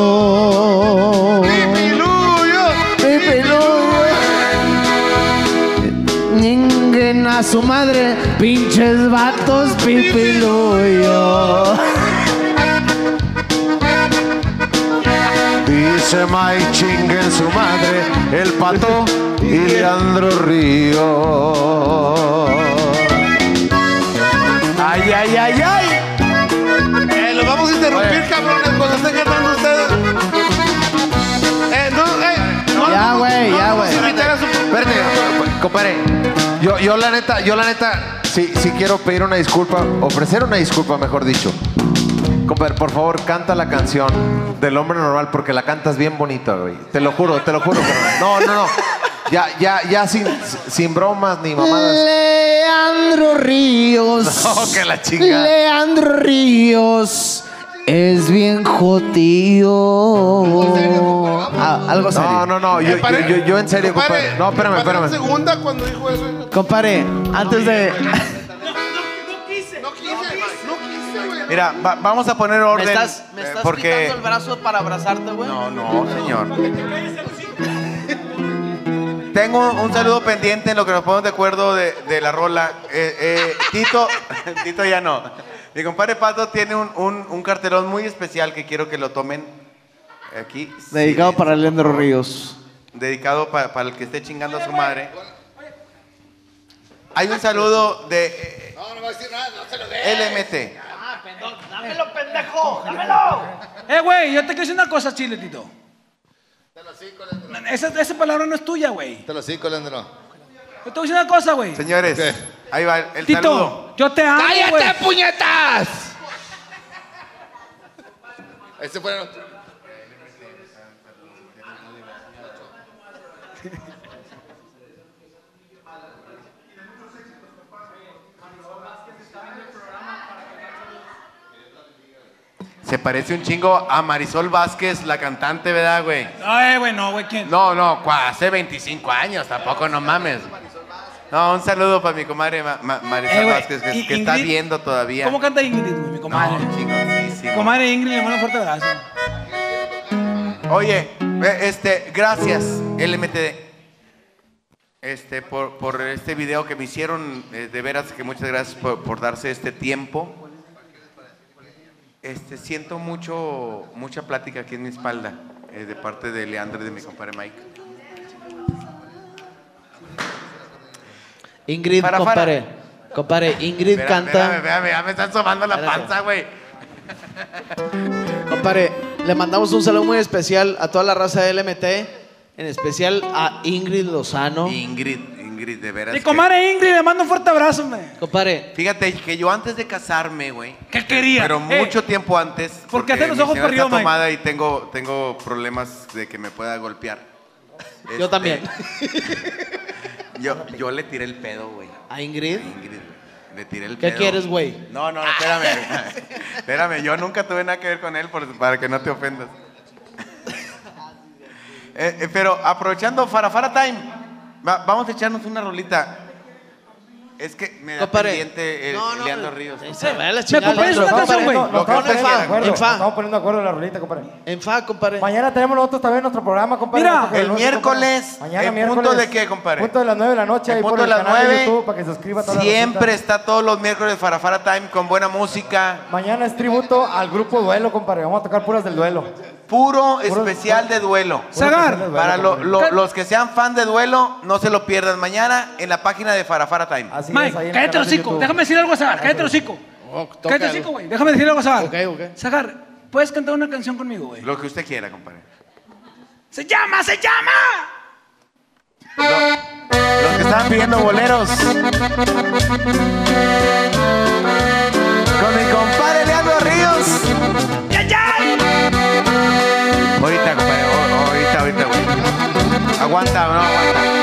Pipiluyo. Pipiluyo. Chinguen a su madre, pinches vatos pipiluyo. May chingue en su madre, el pato y Leandro Río. Ay, ay, ay, ay. Eh, los vamos a interrumpir, cabrones, cuando estén cantando ustedes. Eh, no, eh, no. Ya, güey, ya, güey. Espérate, compadre. Yo, yo la neta, yo la neta, sí, sí quiero pedir una disculpa, ofrecer una disculpa, mejor dicho. Compadre, por favor, canta la canción del hombre normal porque la cantas bien bonita, güey. Te lo juro, te lo juro. carnal. No, no, no. Ya, ya, ya sin, sin bromas ni mamadas. Leandro Ríos. No, que la chingada. Leandro Ríos es bien jodido. Ah, algo serio. No, no, no. Yo, yo, yo, yo en serio, compadre. No, espérame, espérame. segunda cuando dijo eso. Compadre, antes de. Mira, va- vamos a poner ¿Me orden. estás, me eh, estás porque quitando el brazo para abrazarte, güey? No, no, señor. Tengo un saludo pendiente en lo que nos ponemos de acuerdo de, de la rola. Eh, eh, Tito, Tito ya no. Mi compadre Pato tiene un, un- un cartelón muy especial que quiero que lo tomen aquí. Dedicado Sí, para Leandro Ríos. Dedicado pa- para el que esté chingando a su madre. Hay un saludo de eh, No, no va a decir nada, no se lo dé. LMT. ¡Dámelo, pendejo! ¡Dámelo! Eh, güey, yo te quiero decir una cosa, Chile, Tito. Esa, esa palabra no es tuya, güey. Te lo sí, Leandro. Yo te voy a decir una cosa, güey. Señores, ¿Qué? ahí va el Tito, saludo. yo te amo, güey. ¡Cállate, puñetas! Ese fue el- Se parece un chingo a Marisol Vázquez, la cantante, ¿verdad, güey? No, eh, güey, no, güey, ¿quién? No, no, cua- hace 25 años, tampoco, no mames. No, un saludo para mi comadre Ma- Ma- Marisol Eh, güey, Vázquez, que, está viendo todavía. ¿Cómo canta Ingrid, güey, mi comadre? No, chingoncísimo. Mi comadre Ingrid le mando un fuerte abrazo. Oye, este, gracias, LMTD. Este, por, por este video que me hicieron, eh, de veras que muchas gracias por, por darse este tiempo. Este, siento mucho, mucha plática aquí en mi espalda, eh, de parte de Leandro y de mi compadre Mike. Ingrid, Para, compadre. Compadre, Ingrid canta. espérame, espérame, ya me están sobando la Espérate. panza, güey. Compadre, le mandamos un saludo muy especial a toda la raza de LMT, en especial a Ingrid Lozano. Ingrid, Ingrid, de veras. Mi que- comadre Ingrid le mando un fuerte abrazo, güey. Compadre, Fíjate que yo antes de casarme, güey. ¿Qué quería? Pero Eh, mucho tiempo antes. ¿por qué porque haces los ojos arriba, está tomada y tengo, tengo problemas de que me pueda golpear. yo Este, también. Yo, yo le tiré el pedo, güey. ¿A Ingrid? Ingrid, güey. Le tiré el ¿Qué pedo. quieres, güey? No, no, espérame. espérame, yo nunca tuve nada que ver con él por- para que no te ofendas. Eh, eh, pero aprovechando Farafara Time, va- vamos a echarnos una rolita. Es que me da pendiente el No, no, Leandro no. Ríos. Se va a la ¿Me chingada, acompañas Leandro, una canción, compadre. güey? Lo que estamos usted poniendo de quiera. acuerdo, En fa. nos estamos poniendo de acuerdo en la rolita, compadre. En fa, compadre. Mañana tenemos nosotros también nuestro programa, compadre. Mira, Nosotros el miércoles, compadre. Mañana ¿en miércoles. punto de qué, compadre? Punto de las 9 de la noche. En ahí punto por de el las canal de 9. YouTube para que se suscriba a toda la Siempre racita. está todos los miércoles Farafara Time con buena música. Mañana es tributo al grupo Duelo, compadre. Vamos a tocar puras del duelo. Puro especial de duelo. Sagar. Para lo- compadre. lo- los que sean fan de duelo, no se lo pierdan mañana en la página de Farafara Time. Así Mike, es, ahí en el cállate el canal de hocico. YouTube. Déjame decir algo a Sagar. Cállate el hocico. Cállate el hocico, güey. Déjame decir algo a Sagar. Ok, ok. Sagar, ¿puedes cantar una canción conmigo, güey? Lo que usted quiera, compadre. ¡Se llama, se llama! Los que estaban pidiendo boleros. Con mi compadre Ahorita, compadre. Ahorita, ahorita, güey. Aguanta, no aguanta.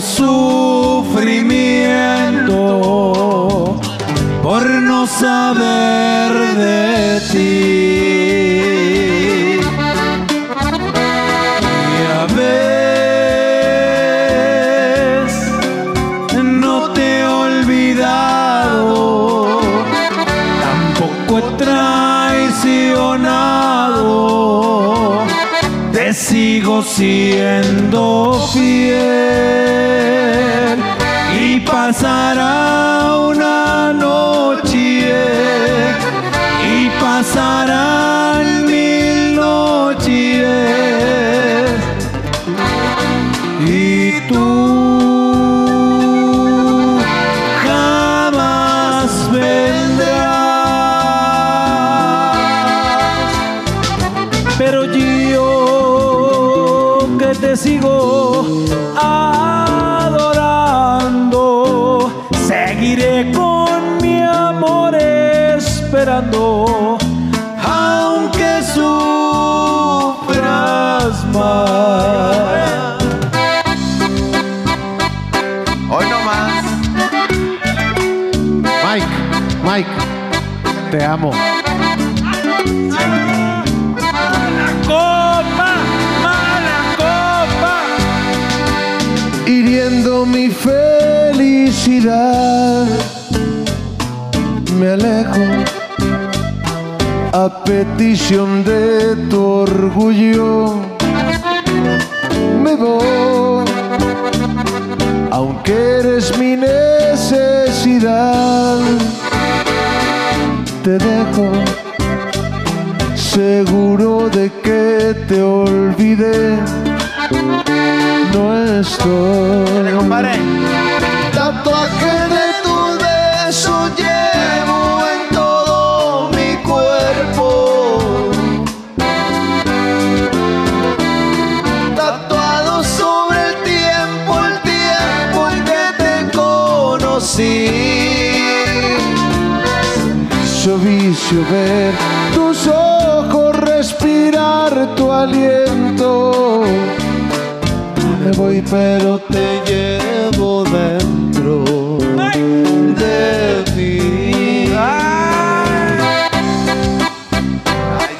Sufrimiento por no saber de ti. No te he olvidado tampoco he traicionado sigo siendo fiel sigo adorando, seguiré con mi amor esperando, Me alejo a petición de tu orgullo. Me voy, aunque eres mi necesidad. Te dejo seguro de que te olvidé. No estoy. Compadre. Tatuaje de tu beso llevo en todo mi cuerpo. Tatuado sobre el tiempo, el tiempo en que te conocí. Hizo vicio ver tus ojos, respirar tu aliento. Me voy pero te llevo dentro de mí.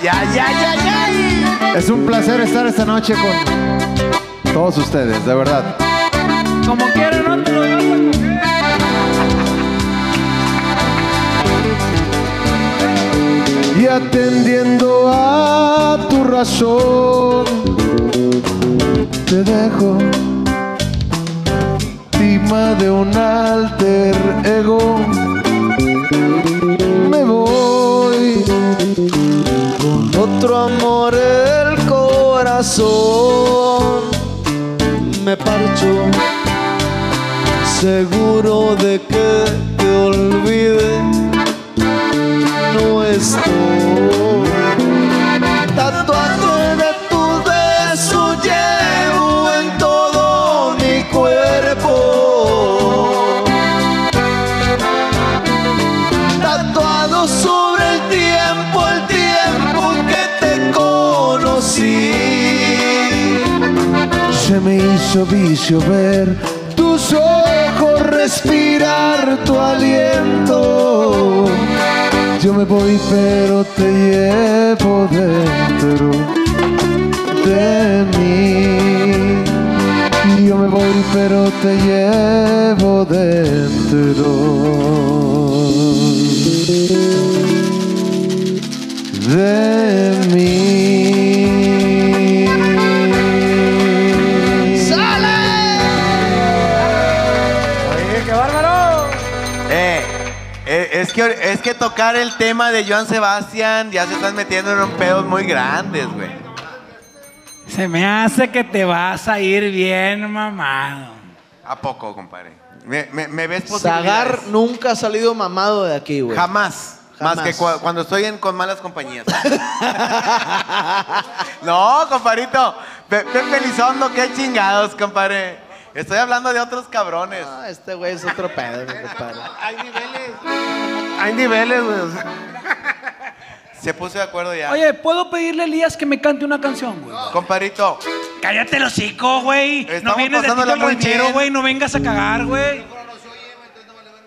Ya, ya, ya. Es un placer estar esta noche con todos ustedes, de verdad. Como quieran, no te lo vas a coger. Y atendiendo a tu razón, te dejo de un alter ego. Me voy con otro amor el corazón. Me parcho seguro de que Se me hizo vicio ver tus ojos, respirar tu aliento. Yo me voy pero te llevo dentro de mí. Yo me voy pero te llevo dentro de mí. Es, que, es que tocar el tema de Joan Sebastián ya se están metiendo en un pedos muy grandes, güey. Se me hace que te vas a ir bien mamado. ¿A poco, compadre? ¿Me, me, me ves Zagar nunca ha salido mamado de aquí, güey. Jamás. Más que cua- cuando estoy en, con malas compañías. no, compadrito. Pe- Pepe Elizondo, qué chingados, compadre. Estoy hablando de otros cabrones. Ah, este güey es otro pedo, mi compadre. Hay niveles. Hay niveles, güey. Se puso de acuerdo ya. Oye, ¿puedo pedirle a Elías que me cante una canción, güey? Compadrito, Cállate el hocico, güey. No vienes de ranchero, bien. güey. No vengas a cagar, güey.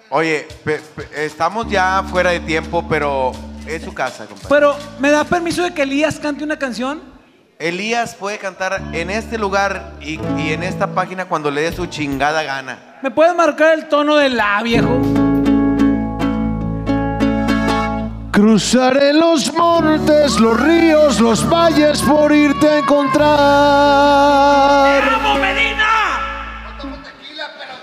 oye, pe- pe- estamos ya fuera de tiempo, pero es su casa, compadre. Pero, ¿me da permiso de que Elías cante una canción? Elías puede cantar en este lugar y, y en esta página cuando le dé su chingada gana. ¿Me puedes marcar el tono de la, viejo? Cruzaré los montes, los ríos, los valles por irte a encontrar.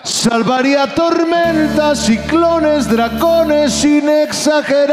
Salvaría tormentas, ciclones, dragones sin exagerar.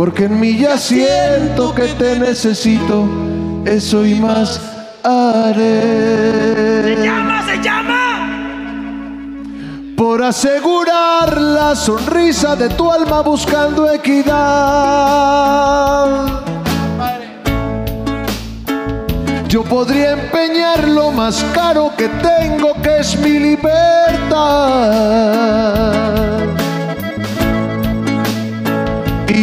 Porque en mí ya siento que te necesito, eso y más haré. ¡Se llama, se llama! Por asegurar la sonrisa de tu alma buscando equidad. Yo podría empeñar lo más caro que tengo, que es mi libertad.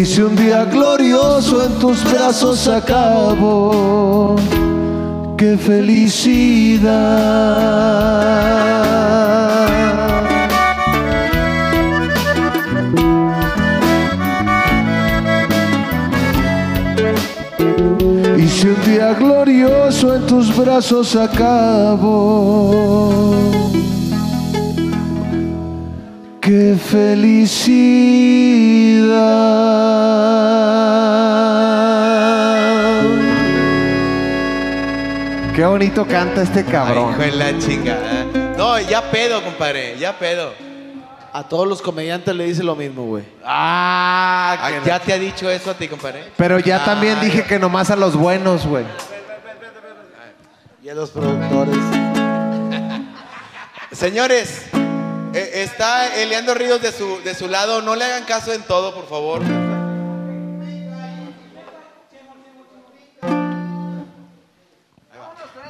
Y si un día glorioso en tus brazos acabo, qué felicidad. Y si un día glorioso en tus brazos acabo, qué felicidad. Qué bonito canta este cabrón. Hijo de la chingada. No, ya pedo, compadre, ya pedo. A todos los comediantes le dice lo mismo, güey. Ah, Ah, que- ¿Ya te ha dicho eso a ti, compadre? Pero ya también dije que nomás a los buenos, güey. Y a los productores. Señores, eh, está Eliando Ríos de su, de su lado. No le hagan caso en todo, por favor.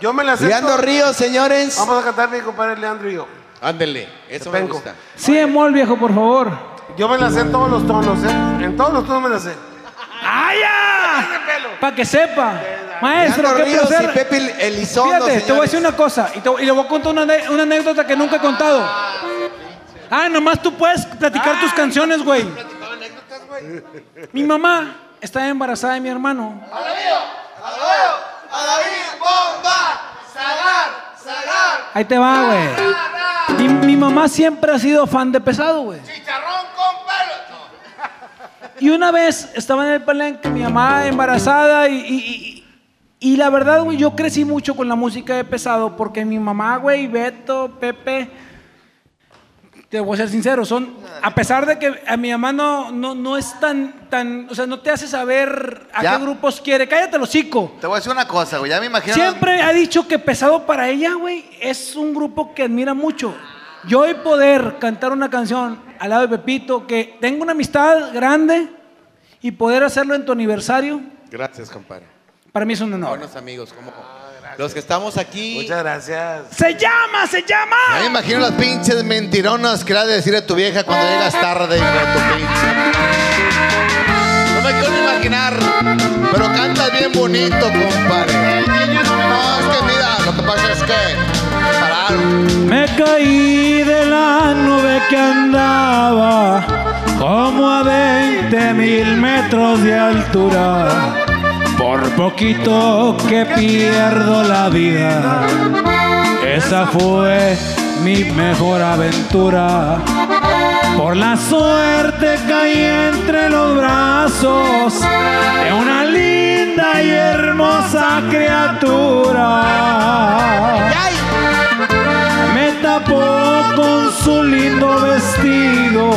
Yo me la todas. Ríos, señores. Vamos a cantar mi compadre Leandro y yo. Ándele, eso me gusta. Sí, Emol, viejo, por favor. Yo me la sé en todos los tonos, ¿eh? En todos los tonos me la sé. ¡Ah, ya! Para que sepa. Maestro, qué Ríos placer. y Pepe Elizondo, Fíjate, te voy a señores. decir una cosa. Y, te- y le voy a contar una, ane- una anécdota que nunca he contado. Ah, nomás tú puedes platicar tus canciones, güey. Mi mamá estaba embarazada de mi hermano. Ahí te va, güey. Y mi mamá siempre ha sido fan de pesado, güey. Y una vez estaba en el palenque, mi mamá embarazada y, y- y- y la verdad, güey, yo crecí mucho con la música de pesado porque mi mamá, güey, Beto, Pepe, te voy a ser sincero, son, a pesar de que a mi mamá no, no, no es tan, tan, o sea, no te hace saber a Ya. qué grupos quiere, cállate los hocico. Te voy a decir una cosa, güey. Ya me imagino. Siempre ha dicho que Pesado para ella, güey, es un grupo que admira mucho. Yo hoy poder cantar una canción al lado de Pepito, que tengo una amistad grande y poder hacerlo en tu aniversario, Gracias, compadre. para mí es un honor. Buenos amigos, los que estamos aquí. Muchas gracias. ¡Se llama, se llama! Ya me imagino las pinches mentironas que le has de decir a tu vieja cuando llegas tarde, hijo de tu pinche. No me quiero imaginar, pero cantas bien bonito, compadre. No, es que mira, lo que pasa es que pararon. Me caí de la nube que andaba como a 20 mil metros de altura. Por poquito que pierdo la vida. Esa fue mi mejor aventura. Por la suerte caí entre los brazos de una linda y hermosa criatura. Me tapó con su lindo vestido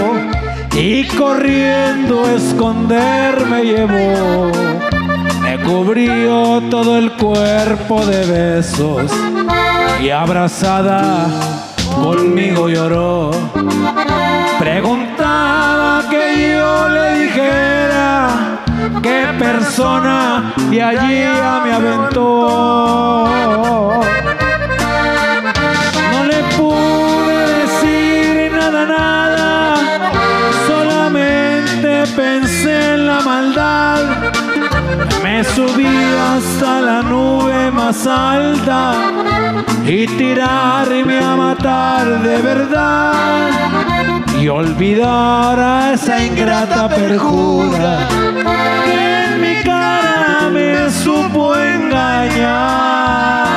y corriendo a esconderme llevó. Me cubrió todo el cuerpo de besos y abrazada conmigo lloró. Preguntaba que yo le dijera qué persona y allí ya me aventó. Más alta y tirarme a matar de verdad y olvidar a esa ingrata perjura que en mi cara me supo engañar.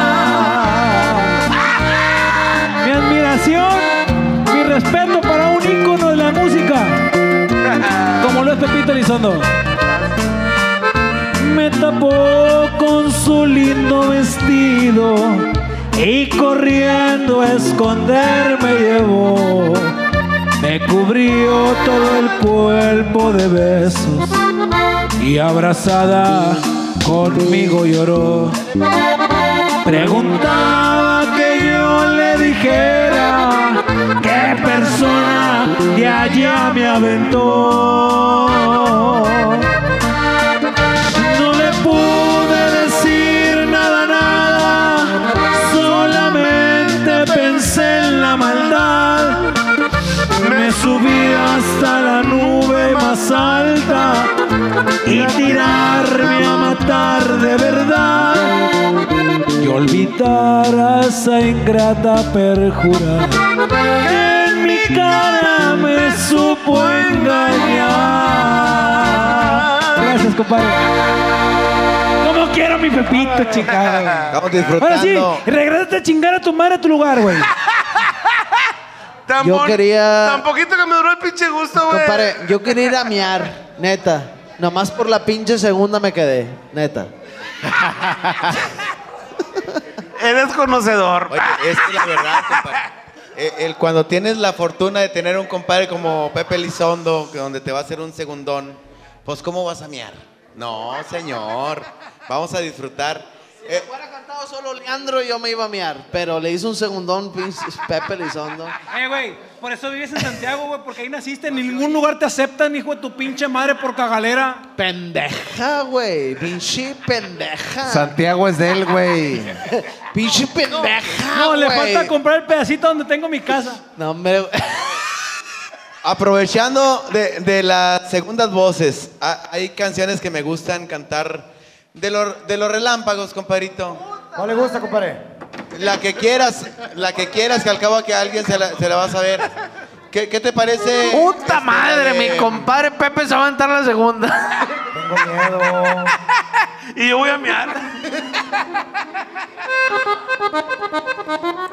Mi admiración, mi respeto para un ícono de la música, como lo es Pepito Elizondo. Me tapó con su lindo vestido y corriendo a esconderme llevó. Me cubrió todo el cuerpo de besos y abrazada conmigo lloró. Preguntaba que yo le dijera qué persona de allá me aventó. Pude decir nada, nada, solamente pensé en la maldad. Me subí hasta la nube más alta y tirarme a matar de verdad y olvidar a esa ingrata perjura en mi cara me supo engañar. Gracias, compadre. Como quiero mi Pepito, chica. Estamos Ahora sí, disfrutando. regrésate a chingar a tu madre a tu lugar, güey. Tan Yo bon- quería- Tan poquito que me duró el pinche gusto, güey. Compadre, yo quería ir a miar, neta. Nomás por la pinche segunda me quedé, neta. Eres conocedor. Oye, es que la verdad, compadre. eh, el- cuando tienes la fortuna de tener un compadre como Pepe Lizondo, que donde te va a hacer un segundón, pues ¿cómo vas a miar? No, señor. Vamos a disfrutar. Eh, Si fuera cantado solo Leandro, yo me iba a miar. Pero le hizo un segundón, pinche Pepe Lizondo. Eh, güey, por eso vives en Santiago, güey, porque ahí naciste. En ningún lugar te aceptan, hijo de tu pinche madre, por cagalera. Pendeja, güey. Pinche pendeja. Santiago es de él, güey. pinche pendeja, No, le güey. falta comprar el pedacito donde tengo mi casa. No, hombre. Aprovechando de, de las segundas voces, ha- hay canciones que me gustan cantar de, los de los relámpagos, compadrito. ¿Cuál le gusta, compadre? La que quieras, la que quieras, que al cabo que a alguien se la, se la va a saber. ¿Qué, qué te parece? Puta este, madre, de- mi compadre Pepe se va a aventar la segunda. Tengo miedo. Y yo voy a miar.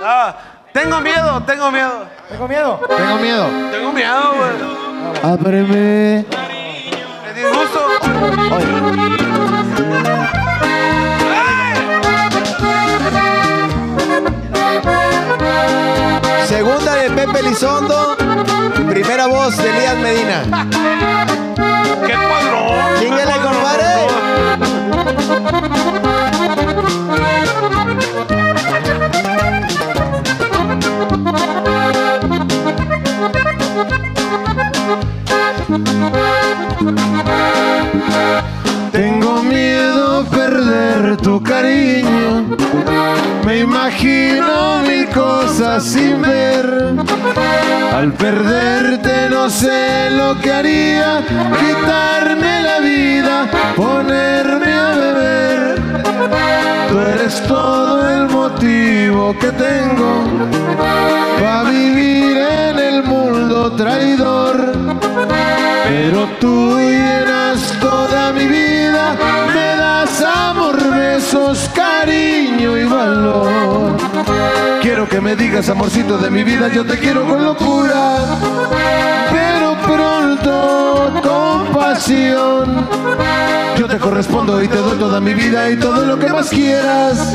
Ah, tengo miedo, tengo miedo. Tengo miedo. Tengo miedo. Tengo miedo, güey. Ábreme. Me disgusto. Segunda de Pepe Lizondo, primera voz de Elías Medina. ¡Qué padrón! Chíngale, compadre. Tengo cosas sin ver. Al perderte no sé lo que haría. Quitarme la vida, ponerme a beber. Tú eres todo el motivo que tengo para vivir en el mundo traidor. Pero tú llenas toda mi vida, me das amor, besos, cariño y valor. Quiero que me digas, amorcito de mi vida, yo te quiero con locura, pero pronto con pasión. Yo te correspondo y te doy toda mi vida y todo lo que más quieras,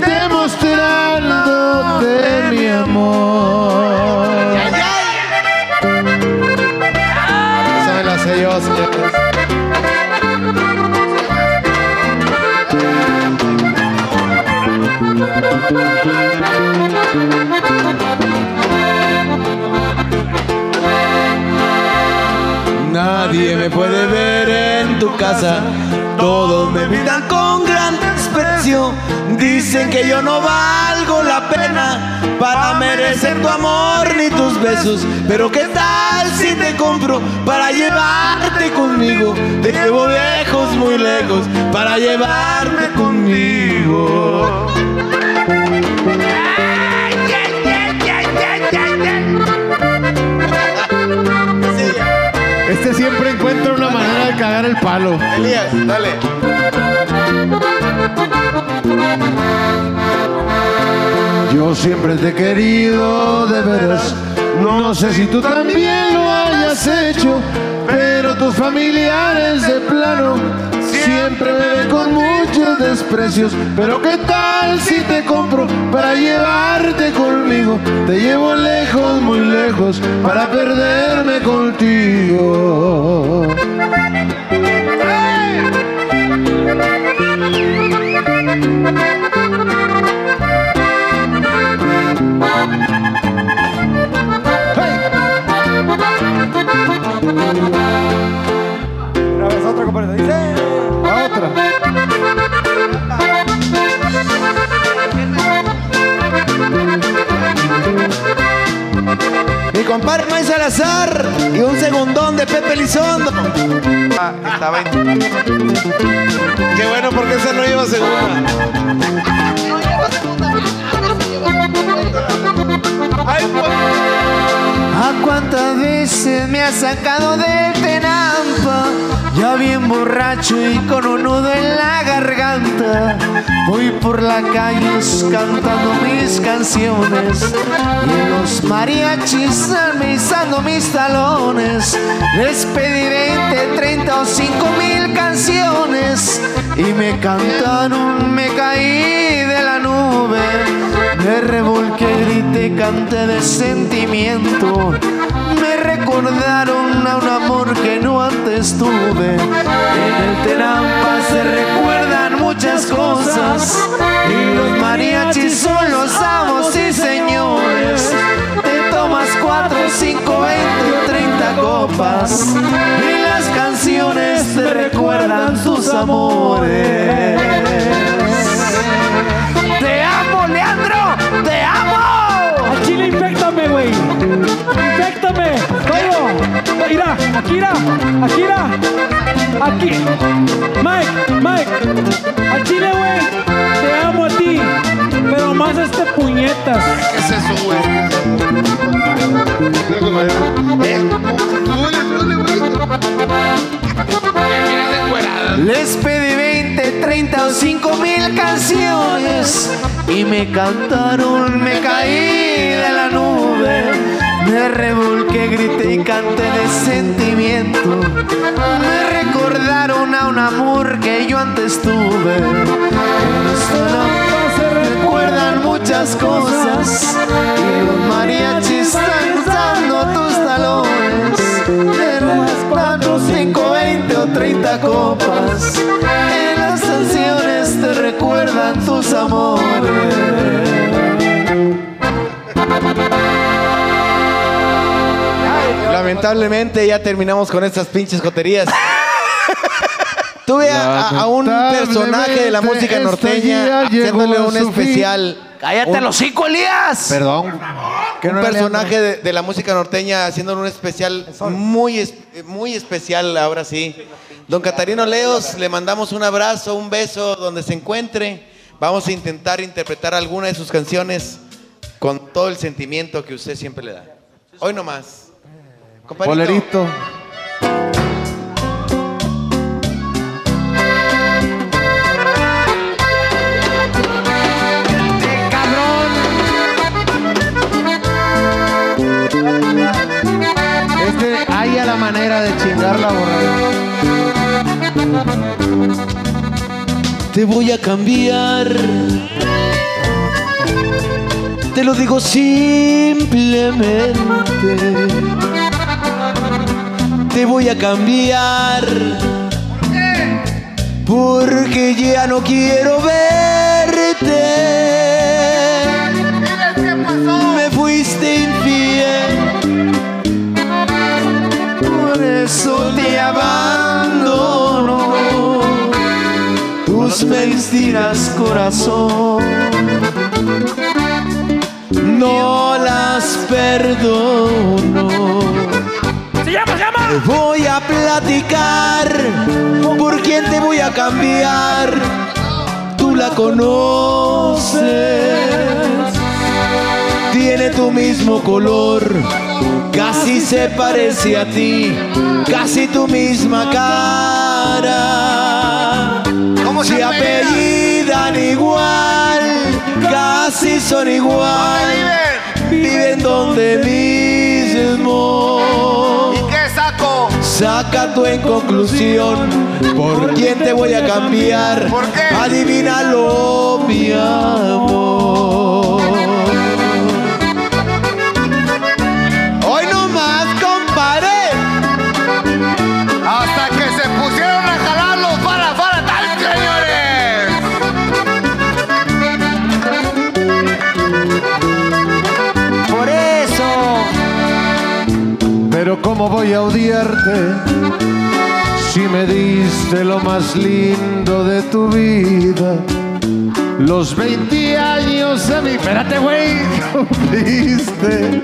demostrándote mi amor. Nadie me puede ver en tu casa, todos me miran con gran desprecio. Dicen que yo no valgo la pena para merecer tu amor ni tus besos. Pero qué tal si te compro para llevarte conmigo. Te llevo lejos, muy lejos, para llevarme conmigo. Este siempre encuentra una manera de cagar el palo. Elías, dale. Yo siempre te he querido de veras. No sé si tú también pero tus familiares de plano siempre me ven con muchos desprecios. Pero qué tal si te compro para llevarte conmigo? Te llevo lejos, muy lejos, para perderme contigo. Una vez otra, compadre. Dice. Otra. Mi compadre May Salazar y un segundón de Pepe Lizondo. Ah, estaba en... Qué bueno porque esa no lleva segunda. Cuántas veces me ha sacado del tenampa? Ya bien borracho y con un nudo en la garganta. Voy por la calle cantando mis canciones. Y los mariachis amisando mis talones. Les pedí 20, 30 o 5 mil canciones. Y me cantaron, me caí de la nube. Me revolqué, grité, canté de sentimiento. Recordaron a un amor que no antes tuve. En el Tenampa se recuerdan muchas cosas. Y los mariachis son los amos y señores. Te tomas cuatro, cinco, veinte treinta copas. Y las canciones te recuerdan sus amores. ¡Te amo, Leandro! ¡Te amo! Al chile, infectame, güey. Infectame. Todo. Mira, aquí, mira. Aquí. Mike, Mike. Al chile, güey. Te amo a ti. Pero más a este puñetas. ¿Qué es eso, güey? Les pedí 20, 30 o 5 mil canciones y me cantaron, me caí de la nube. Me revolqué, grité y canté de sentimiento. Me recordaron a un amor que yo antes tuve. En se recuerdan muchas cosas y los mariachis 30 copas. En las canciones te recuerdan tus amores. Lamentablemente ya terminamos con estas pinches joterías. Tuve a, a- un personaje de la música norteña haciéndole un especial. ¡Cállate Un- el hocico, Elías! Perdón. ¿Qué un no personaje de, de la música norteña haciéndole un especial muy, muy especial, ahora sí. Don Catarino Leos, le mandamos un abrazo, un beso donde se encuentre. Vamos a intentar interpretar alguna de sus canciones con todo el sentimiento que usted siempre le da. Hoy nomás. Compadrito. Polerito. Este haya la manera de chingarla, borrego. Te voy a cambiar. Te lo digo simplemente. Te voy a cambiar. Porque ya no quiero verte. Mentiras, corazón. No las perdono. Se llama, se llama. Te voy a platicar por quién te voy a cambiar. Tú la conoces. Tiene tu mismo color. Casi se parece a ti. Casi tu misma cara. ¿Cómo se apellidan igual. Casi son igual. Viven donde mismo. ¿Y qué saco? Saca tú en conclusión por quién te voy a cambiar. ¿Por qué? Adivínalo, mi amor. Cómo voy a odiarte si me diste lo más lindo de tu vida. Los 20 años de mi... Espérate, güey. Cumpliste.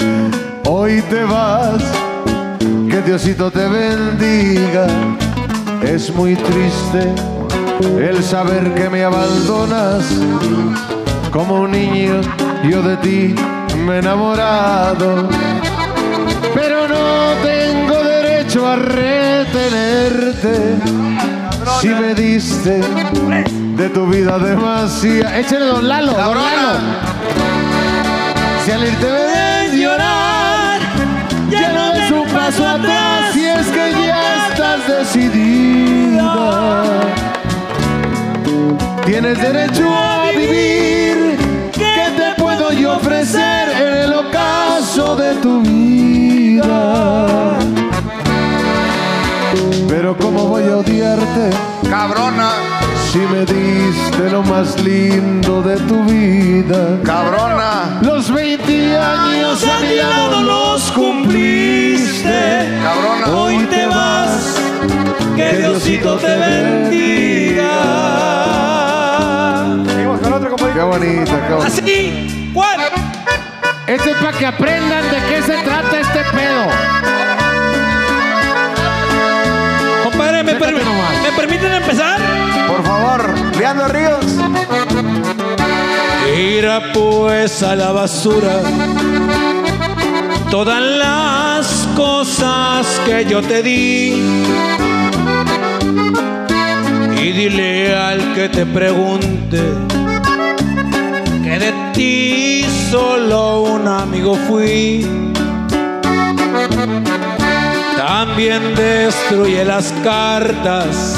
Hoy te vas. Que Diosito te bendiga. Es muy triste el saber que me abandonas. Como un niño yo de ti me he enamorado. Pero no tengo derecho a retenerte. Si me diste de tu vida demasiado. Échale don Lalo, don Lalo. Si al irte me ves llorar, ya no des un paso atrás. Si es que ya estás decidida. Tienes derecho a vivir. ¿Qué te puedo yo ofrecer en el ocaso de tu vida? Pero cómo voy a odiarte Cabrona, si me diste lo más lindo de tu vida. cabrona, Los 20 años a mi lado los cumpliste. cabrona. Hoy te vas. Que Diosito te bendiga. Seguimos con otro, compadre. Qué bonita, qué bonita. Así. Esto es para que aprendan de qué se trata este pedo. Compadre, ¿me, nomás. ¿me permiten empezar? Por favor, Leandro Ríos. Tira pues a la basura todas las cosas que yo te di. Y dile al que te pregunte de ti solo un amigo fui. También destruye las cartas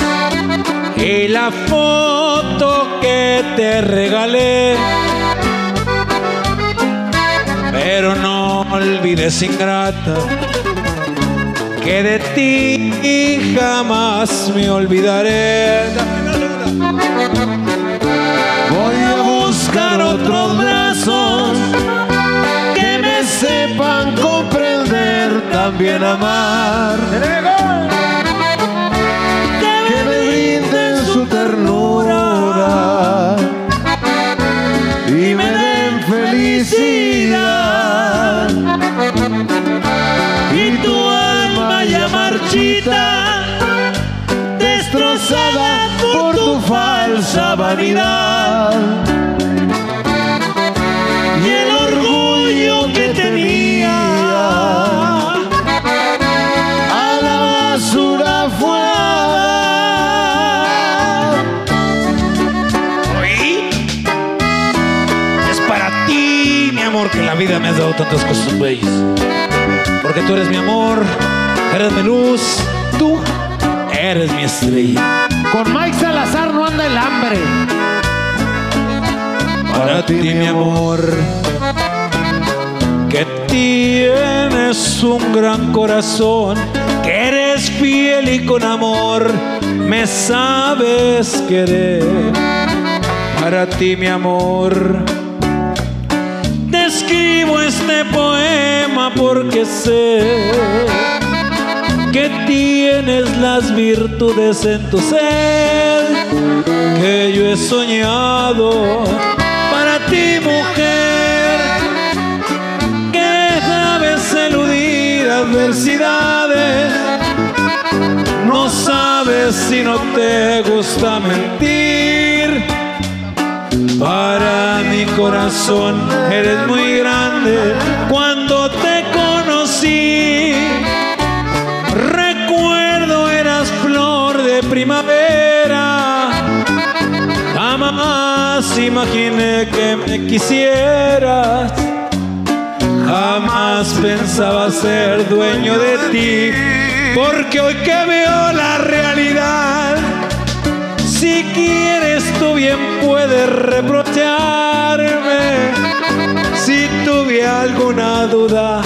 y la foto que te regalé. Pero no olvides, ingrata, que de ti jamás me olvidaré. También amar. Que me brinden su ternura y me den felicidad. Y tu alma ya marchita, destrozada por tu falsa vanidad. Vida me has dado tantas cosas bellas. Porque tú eres mi amor, eres mi luz, tú eres mi estrella. Con Mike Salazar no anda el hambre. Para ti, mi amor, que tienes un gran corazón, que eres fiel y con amor me sabes querer. Para ti, mi amor, poema porque sé que tienes las virtudes en tu ser que yo he soñado para ti, mujer, que sabes eludir adversidades. No sabes si no te gusta mentir. Para mi corazón eres muy grande. Cuando te conocí, recuerdo eras flor de primavera. Jamás imaginé que me quisieras. Jamás pensaba ser dueño de ti. Porque hoy que veo la realidad, si quieres tú bien puedes reprocharme. Si tuve alguna duda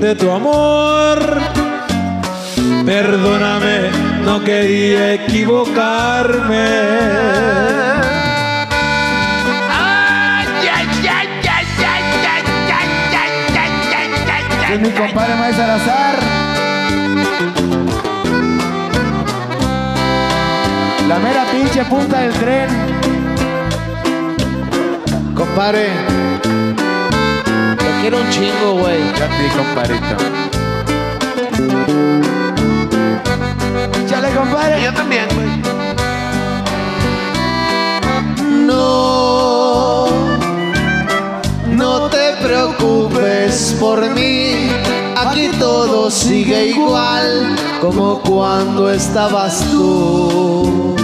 de tu amor, perdóname, no quería equivocarme. Es mi compadre Maíz Salazar. Mera pinche punta del tren. Compadre, te quiero un chingo, güey. Ya ti, compadrito. Chale, compadre. Yo también, güey. No, no te preocupes por mí. Aquí todo sigue igual como cuando estabas tú.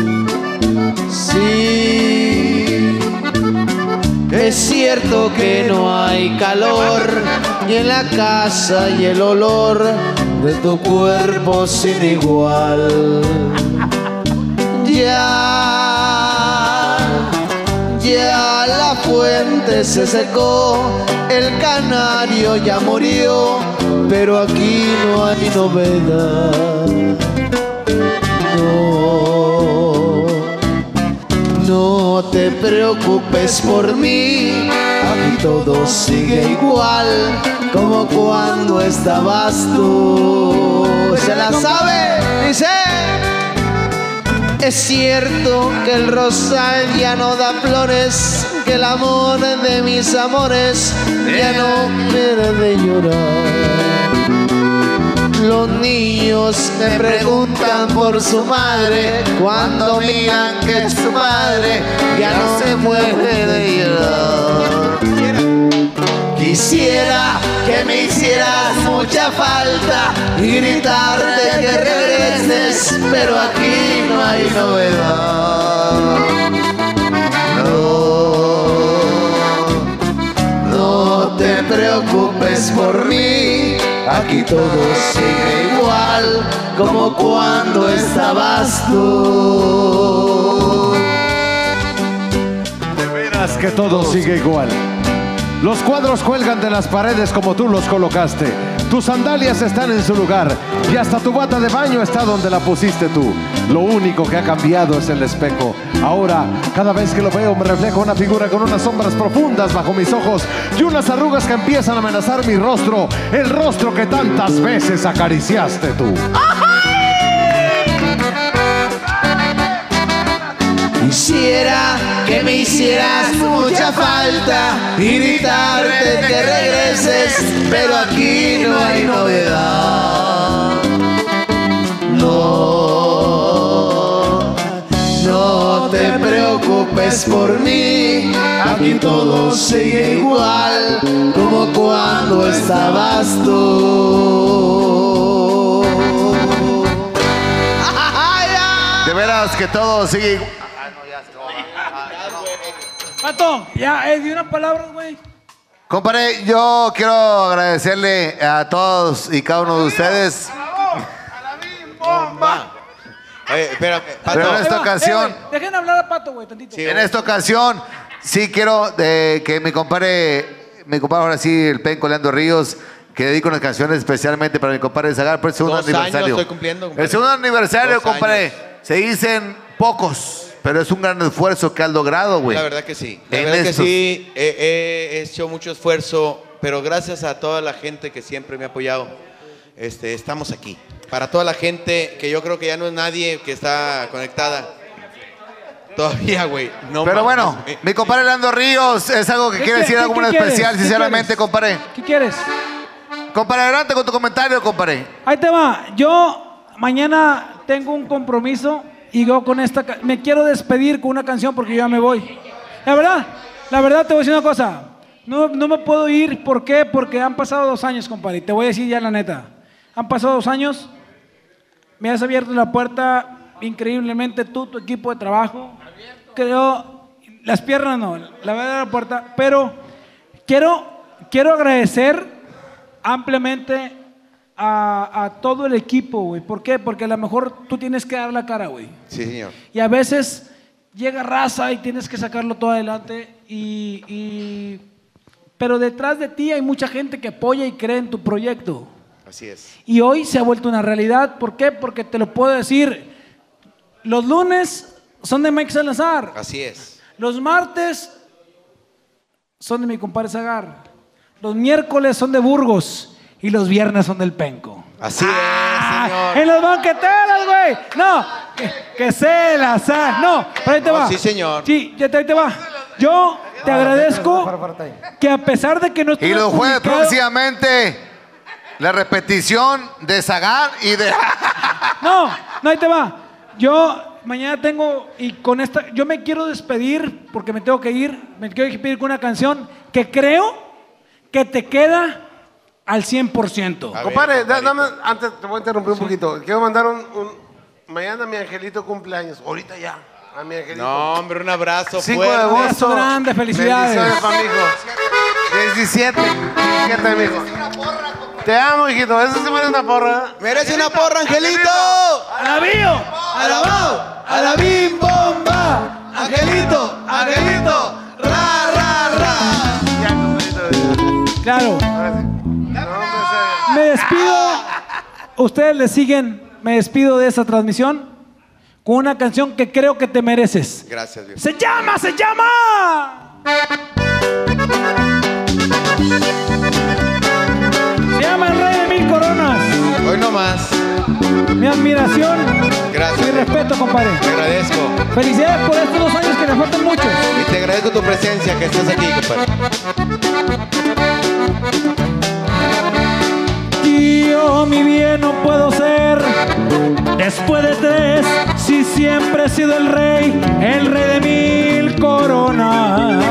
Sí, es cierto que no hay calor ni en la casa y el olor de tu cuerpo sin igual. Ya, ya la fuente se secó, el canario ya murió, pero aquí no hay novedad. No, no te preocupes por mí, aquí todo sigue igual como cuando estabas tú. ¿Se la sabe? Dice. Es cierto que el rosal ya no da flores, que el amor de mis amores ya no me de llorar. Los niños me preguntan por su madre cuando miran que su madre ya no se mueve de llorar. Quisiera que me hicieras mucha falta y gritarte que regreses, pero aquí no hay novedad. Te preocupes por mí, aquí todo sigue igual como cuando estabas tú. De veras que todo sigue igual. Los cuadros cuelgan de las paredes como tú los colocaste. Tus sandalias están en su lugar y hasta tu bata de baño está donde la pusiste tú. Lo único que ha cambiado es el espejo. Ahora, cada vez que lo veo, me refleja una figura con unas sombras profundas bajo mis ojos y unas arrugas que empiezan a amenazar mi rostro, el rostro que tantas veces acariciaste tú. Quisiera que me hicieras mucha falta y gritarte que regreses, pero aquí no hay novedad. No, preocupes por mí, aquí todo sigue igual como cuando estabas tú. De veras que todo sigue igual. Pato, ya, eh, di unas palabras, güey. Compadre, yo quiero agradecerle a todos y cada uno de ustedes. Oye, Pato. Pero en esta Eh, ocasión, güey, Dejen hablar a Pato, güey, tantito. en esta ocasión, sí quiero de que mi compadre, mi compadre ahora sí, el penco Leandro Ríos, que dedico unas canciones especialmente para mi compadre Zagar por el segundo Dos años aniversario. estoy cumpliendo, compadre. el segundo aniversario, Dos compadre. años. Se dicen pocos, pero es un gran esfuerzo que has logrado, güey. La verdad que sí. La En verdad que estos- sí. eh, he hecho mucho esfuerzo, pero gracias a toda la gente que siempre me ha apoyado, este, estamos aquí. Para toda la gente que yo creo que ya no es nadie que está conectada. Todavía, güey. No Pero mames, bueno, güey. mi compadre Leandro Ríos, es algo que ¿Qué quiere quie- decir qué- algo qué muy especial, ¿Qué sinceramente, compadre. ¿Qué quieres? Compadre, adelante con tu comentario, compadre. Ahí te va. Yo mañana tengo un compromiso y yo con esta me quiero despedir con una canción porque yo ya me voy. La verdad, la verdad te voy a decir una cosa. No, no me puedo ir, ¿por qué? Porque han pasado dos años, compadre. y Te voy a decir ya la neta. Han pasado dos años. Me has abierto la puerta increíblemente tú, tu equipo de trabajo. Creo, las piernas no, la verdad la puerta. Pero quiero, quiero agradecer ampliamente a, a todo el equipo, güey. ¿Por qué? Porque a lo mejor tú tienes que dar la cara, güey. Sí, señor. Y a veces llega raza y tienes que sacarlo todo adelante. Y, y- Pero detrás de ti hay mucha gente que apoya y cree en tu proyecto. Así es. Y hoy se ha vuelto una realidad. ¿Por qué? Porque te lo puedo decir. Los lunes son de Mike Salazar. Así es. Los martes son de mi compadre Zagar. Los miércoles son de Burgos. Y los viernes son del Penco. Así Ah, En los banqueteros, güey. No, que, que se las sa- No, pero ahí te No, va. sí, señor. Sí, ya te, ahí te va. Yo te agradezco que a pesar de que no Y estuve los jueves publicado- próximamente la repetición de Zagar y de... No, no, ahí te va. Yo mañana tengo, y con esta, yo me quiero despedir porque me tengo que ir, me quiero despedir con una canción que creo que te queda al 100%. Compadre, da- dame, antes te voy a interrumpir un poquito. Quiero mandar un, un- Mañana mi angelito cumpleaños. Ahorita ya. A mi angelito. No, hombre, un abrazo 5 fuerte. de agosto. Abrazo grande, felicidades. Bendiciones para mi hijo. 17. 17, mi hijo. Te amo, hijito. Eso se merece una porra. ¡Merece una porra, Angelito! ¡Alabío! ¡Alabao! ¡A la bim bomba! ¡Angelito! ¡Angelito! ¡Ra, ra, ra! Ya, compadrito. Claro. Sí. Hombre, ese- Me despido. Ustedes le siguen. Me despido de esa transmisión con una canción que creo que te mereces. Gracias, viejo. ¡Se llama! ¡Se llama! Se llama El Rey de Mil Coronas. Hoy no más. Mi admiración Gracias. y respeto, compadre. Te agradezco. Felicidades por estos dos años que nos faltan muchos. Y te agradezco tu presencia, que estés aquí, compadre. Yo, mi bien, no puedo ser después de tres. Si siempre he sido el rey, el rey de mil coronas.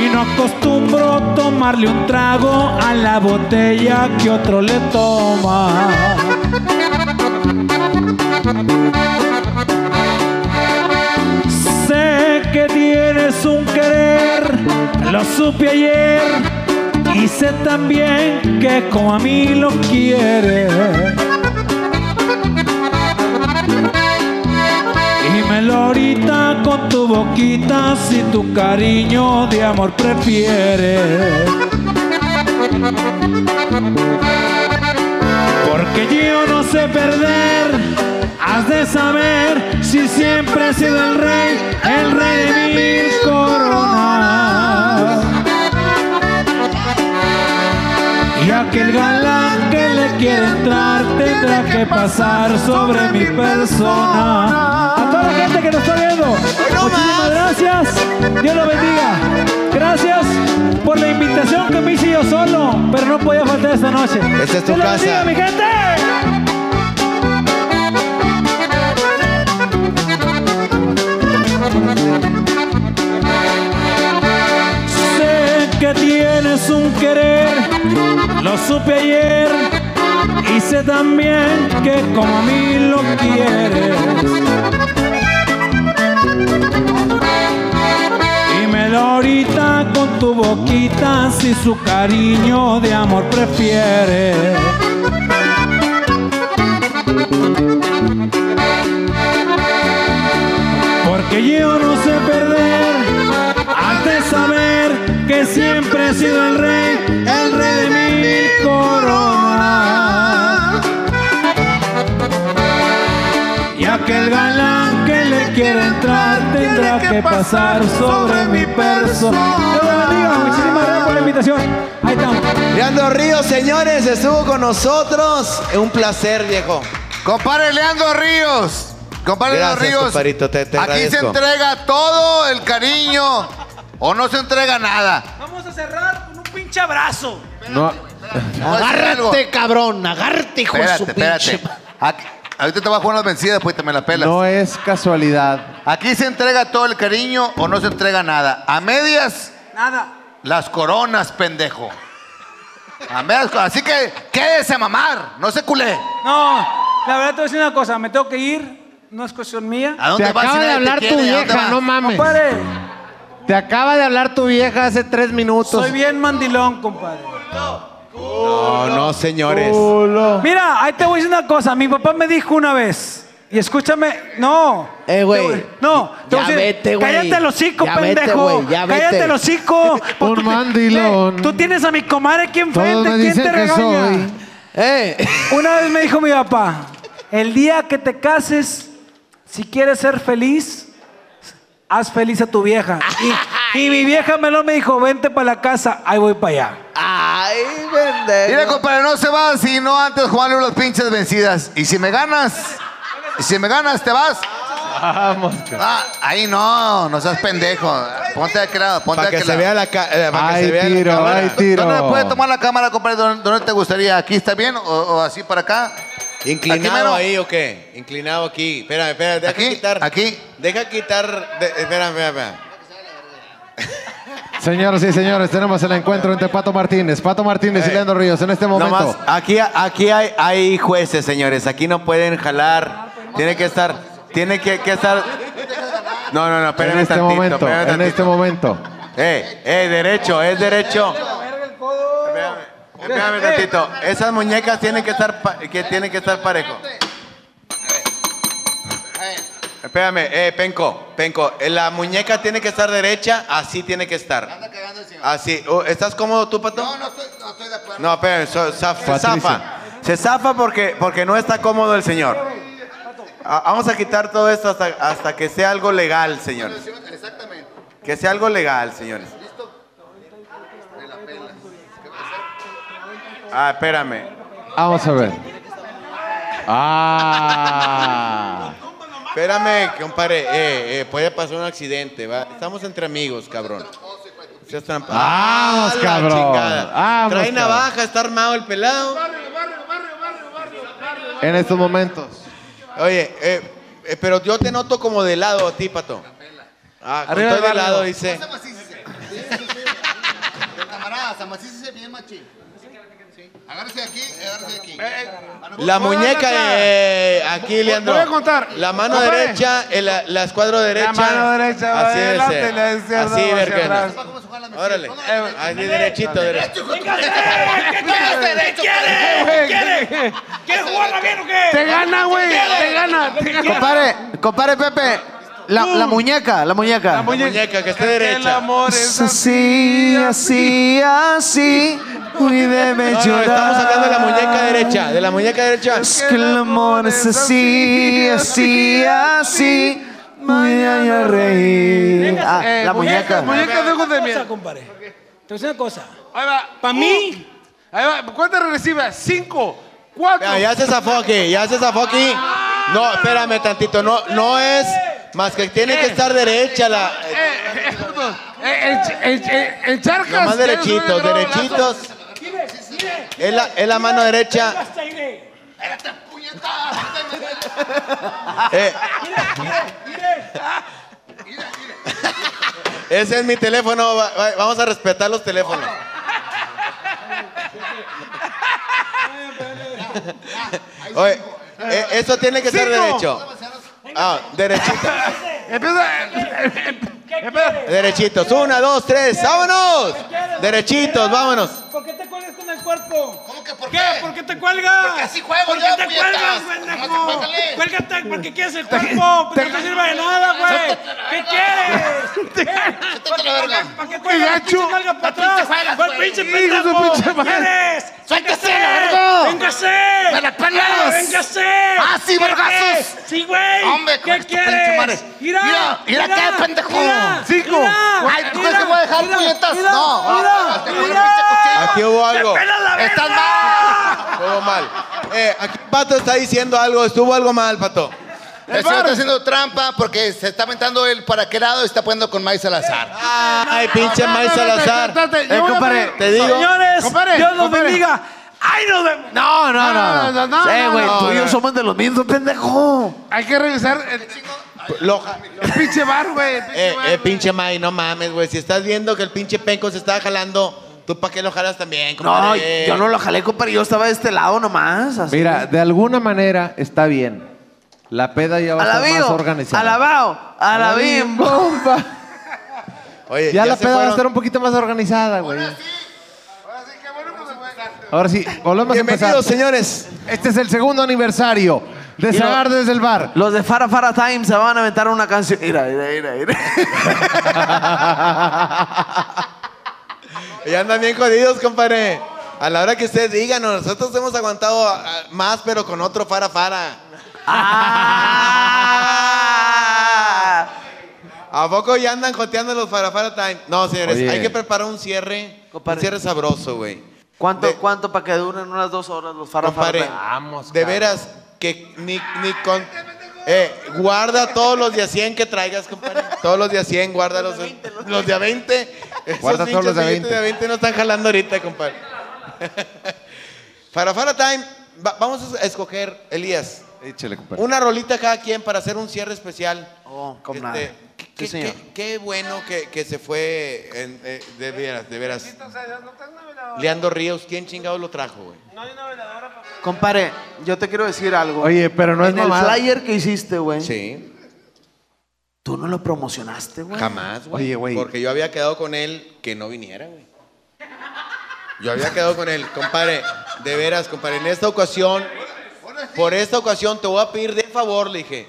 Y no acostumbro tomarle un trago a la botella que otro le toma. Sé que tienes un querer, lo supe ayer y sé también que como a mí lo. Dímelo ahorita con tu boquita si tu cariño de amor prefieres. Porque yo no sé perder, has de saber si siempre he sido el rey, el rey de mil coronas. Y aquel galán que le quiere entrar tendrá que pasar sobre mi persona. A toda la gente que nos está viendo, muchísimas gracias. Dios lo bendiga. Gracias por la invitación que me hice yo solo, pero no podía faltar esta noche. Esta es tu Dios lo bendiga, mi gente. Sé que tienes un querer, lo supe ayer y sé también que como a mí lo quieres. Dímelo ahorita con tu boquita si su cariño de amor prefieres. Porque yo no sé perder, has de saber que siempre he sido el rey, el rey de quiere entrar tendrá que pasar sobre mi persona. Dios lo bendiga, muchísimas gracias por la invitación. Ahí estamos. Leandro Ríos, señores, estuvo con nosotros. Un placer, viejo. Compadre Leandro Ríos. Compadre Leandro Ríos. compadrito, te- te aquí se entrega todo el cariño o no se entrega nada. Vamos a cerrar con un pinche abrazo. No, Agárrate, cabrón, agárrate, hijo de Espérate, su espérate. pinche. Aquí- ahorita te voy a jugar las vencidas, después te me la pelas. no es casualidad. Aquí se entrega todo el cariño o no se entrega nada. A medias, Nada. las coronas, pendejo. A medias, así que quédese a mamar, no se culé. No, la verdad te voy a decir una cosa. Me tengo que ir. No es cuestión mía. ¿A dónde Te vas acaba si de hablar tu vieja, no mames. Compadre, Te acaba de hablar tu vieja hace tres minutos. soy bien mandilón, compadre. No, no, señores. Mira, ahí te voy a decir una cosa. Mi papá me dijo una vez. Y escúchame, no. Eh, güey. No, te Ya voy a decir, vete, güey. Cállate el hocico, Ya vete, pendejo. güey, ya vete. Cállate el hocico. Un te- mandilón. Tú tienes a mi comadre aquí enfrente. Todos me ¿Quién dicen te que regaña? soy. Eh, Una vez me dijo mi papá, el día que te cases, si quieres ser feliz, haz feliz a tu vieja. Y, y mi vieja Melón me dijo, vente para la casa, ahí voy para allá. Ay, pendejo. Mira, compadre, no se va sino antes jugarle las pinches vencidas. Y si me ganas, y si me ganas, te vas. Vamos. Ah, ahí no, no seas pendejo. Ponte de aquel lado, ponte Para de que aquel se vea la ca- eh, para que Ay, se vea la tiro, cámara. ay, tiro. ¿Dónde me puedes tomar la cámara, compadre? ¿Dónde, te gustaría? ¿Aquí está bien o, o así para acá? ¿Inclinado ahí o qué? Inclinado aquí. Espérame, espérame, deja Aquí, quitar. aquí. Deja quitar. de- espérame, espérame, espérame. Señoras y señores, tenemos el encuentro entre Pato Martínez, Pato Martínez y Leandro Ríos en este momento. Nomás, aquí, aquí hay, hay jueces, señores. Aquí no pueden jalar. Tiene que estar. Tiene que, que estar. No, no, no, espérame en este tantito, momento, en este momento. Eh, eh, derecho, es derecho. Espérame, espérame tantito. Esas muñecas tienen que estar, que tienen que estar parejo. Espérame, eh, Penco, Penco, eh, la muñeca tiene que estar derecha, así tiene que estar. Así, Oh, ¿estás cómodo tú, Pato? No, no estoy, de acuerdo. No, espérame, so- zaf- se zafa. Se zafa porque, porque no está cómodo el señor. Ah, Vamos a quitar todo esto hasta, hasta que sea algo legal, señores. Que sea algo legal, señores. Ah, espérame. Vamos a ver. Ah. Espérame, compadre. Eh, eh, puede pasar un accidente, ¿va? Estamos entre amigos, cabrón. Vamos, Ah, cabrón. Vamos, Trae cabrón. navaja, está armado el pelado. En estos momentos. Oye, eh, eh, pero yo te noto como de lado a ti, pato. Ah, Arriba estoy de lado, dice. Bien, machín. Agárrese aquí, agárrese aquí. La muñeca, eh, aquí, Leandro. voy a contar. La mano Compadre. derecha, el- la, la escuadra derecha. mano derecha va Así es. adelante eh. y la izquierda Así, verga. Órale. Así, derechito, derechito. ¿Qué quiere? ¿Quieres jugarla bien o qué? Te gana, güey. Te gana. Te gana. Compadre, compadre Pepe, la, la muñeca, la muñeca. La muñeca que esté El derecha. amor es Así, así, así, muy debe No, no, llorar. estamos hablando de la muñeca derecha. De la muñeca derecha. Es que el amor es así, así, así, de reír. Ah, Eh, la muñeca, muñeca. muñeca de ojos de miel. cosa, compadre. Te voy a decir una cosa. Ahí va. Pa' mí. Ahí va. ¿Cuántas recibe? Cinco. Cuatro. Ya, ya se zafó aquí, ya se zafó aquí. No, espérame tantito, no, no es más que tiene que estar derecha la. Eh, eh, eh, en, en, en, en charcas. Nomás derechitos, derechitos. Es la, es la mano derecha. Eh, ese es mi teléfono, va- va- vamos a respetar los teléfonos. Oye, eh, eso tiene que ser Cinco. derecho. Ah, derechito. Empieza. Derechitos. Una, dos, tres. ¡Vámonos! Derechitos, vámonos. ¿Por qué te cuelgas cuerpo? ¿Cómo que por ¿Qué? qué? ¿Por qué te cuelgas? Porque así juego ¿Por yo, qué te puñetas. cuelgas, pendejo? Cuélgate porque quieres el cuerpo. Pero no te sirve de nada, güey. ¿Qué quieres? Suéltate la verga. ¿Para qué cuelgas? Pinche nalga para atrás. juegas, ¿Cuál güey. pinche pendejo? pinche madre. ¿Quieres? Suéltese, ¡Véngase! la verga. ¡Véngase! ¡Me la pelas! ¡Véngase! ¡Ah, sí, ¿Qué vergazos! ¡Sí, güey! Hombre, ¿qué quieres? ¡Mira! Mira, mira qué pendejo. Cinco. Ay, ¿tú crees que voy a dejar puñetas? No. ¡Mira! Te voy a ¡Mira! Aquí hubo algo. ¡Estás mal! Estuvo mal. Eh, aquí Pato está diciendo algo, estuvo algo mal, Pato. El señor está haciendo trampa porque se está aventando él para qué lado y está poniendo con Maíz Salazar. Ay, pinche Maíz Salazar. Eh, compadre, Te digo. Señores, Compadre, Dios los bendiga. ¡Ay, nos vemos! No, no, no. No, no, no, Eh, no, güey, no, tú y yo no. somos de los mismos, pendejo. Hay que revisar el, Lo- el pinche bar, güey. el pinche eh, eh, pinche May, no mames, güey. Si estás viendo que el pinche penco se está jalando, ¿tú para qué lo jalas también, No, compadre? yo no lo jalé, compadre. Yo estaba de este lado nomás. así. Mira, de alguna manera está bien. La peda ya va a estar más Alabío, organizada. alabao, alabim. Bomba. Oye, Ya, la se peda va a fueron. estar un poquito más organizada, güey. Ahora sí, volvemos a empezar. Bienvenidos, señores. Este es el segundo aniversario de Y lo- Sagar desde el bar. Los de Fara Fara Time se van a aventar una canción. Mira, mira, mira, mira. Ya andan bien jodidos, compadre. A la hora que ustedes digan, nosotros hemos aguantado ah, más, pero con otro fara fara. Ah. ¿A poco ya andan joteando los fara fara time? No, señores, Oye. hay que preparar un cierre. Compadre. Un cierre sabroso, güey. ¿Cuánto, De- cuánto para que duren unas dos horas los Fara Fara Compadre, Time? Vamos, de cabrón. veras, que ni, ni con... Eh, guarda todos los de a 100 que traigas, compadre. Todos los de a 100, guárdalos. Los de a 20. Esos Guarda todos los de a pinches 20. de a 20 no están jalando ahorita, compadre. Para Fara Time, va- vamos a escoger, Elías, Échale, compadre. una rolita cada quien para hacer un cierre especial. Oh, con Este, nada. qué- Sí, qué, señor. qué- qué bueno que, que se fue, en- eh, de veras, de veras. Leandro Ríos, ¿quién chingado lo trajo, güey? Compadre, yo te quiero decir algo. Oye, pero no es en el mamada. flyer que hiciste, güey, Sí, tú no lo promocionaste, güey. jamás, güey. Oye, güey. Porque yo había quedado con él que no viniera, güey. Yo había quedado con él, compadre, de veras, compadre, en esta ocasión, por esta ocasión te voy a pedir de favor, le dije,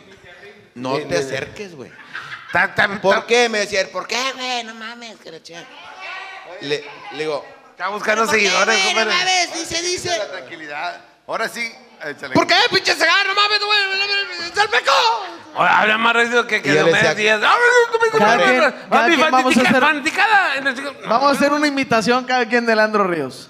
no te acerques, güey. ¿Por qué? Me decía, él, ¿por qué, güey? No mames, que la chingada". Le, le digo, Está buscando seguidores, compadre. dice, dice. Tranquilidad. Ahora sí, échale. ¿Por qué, pinche cegar? No mames, güey, ¡Es el peco! Oye, Habla más rápido que, que yo Diomedes decía- Díaz. ¡Ah, Cada quien- cada mi quien vamos a hacer- fanaticada! En el- Vamos a hacer una imitación cada quien de Leandro Ríos.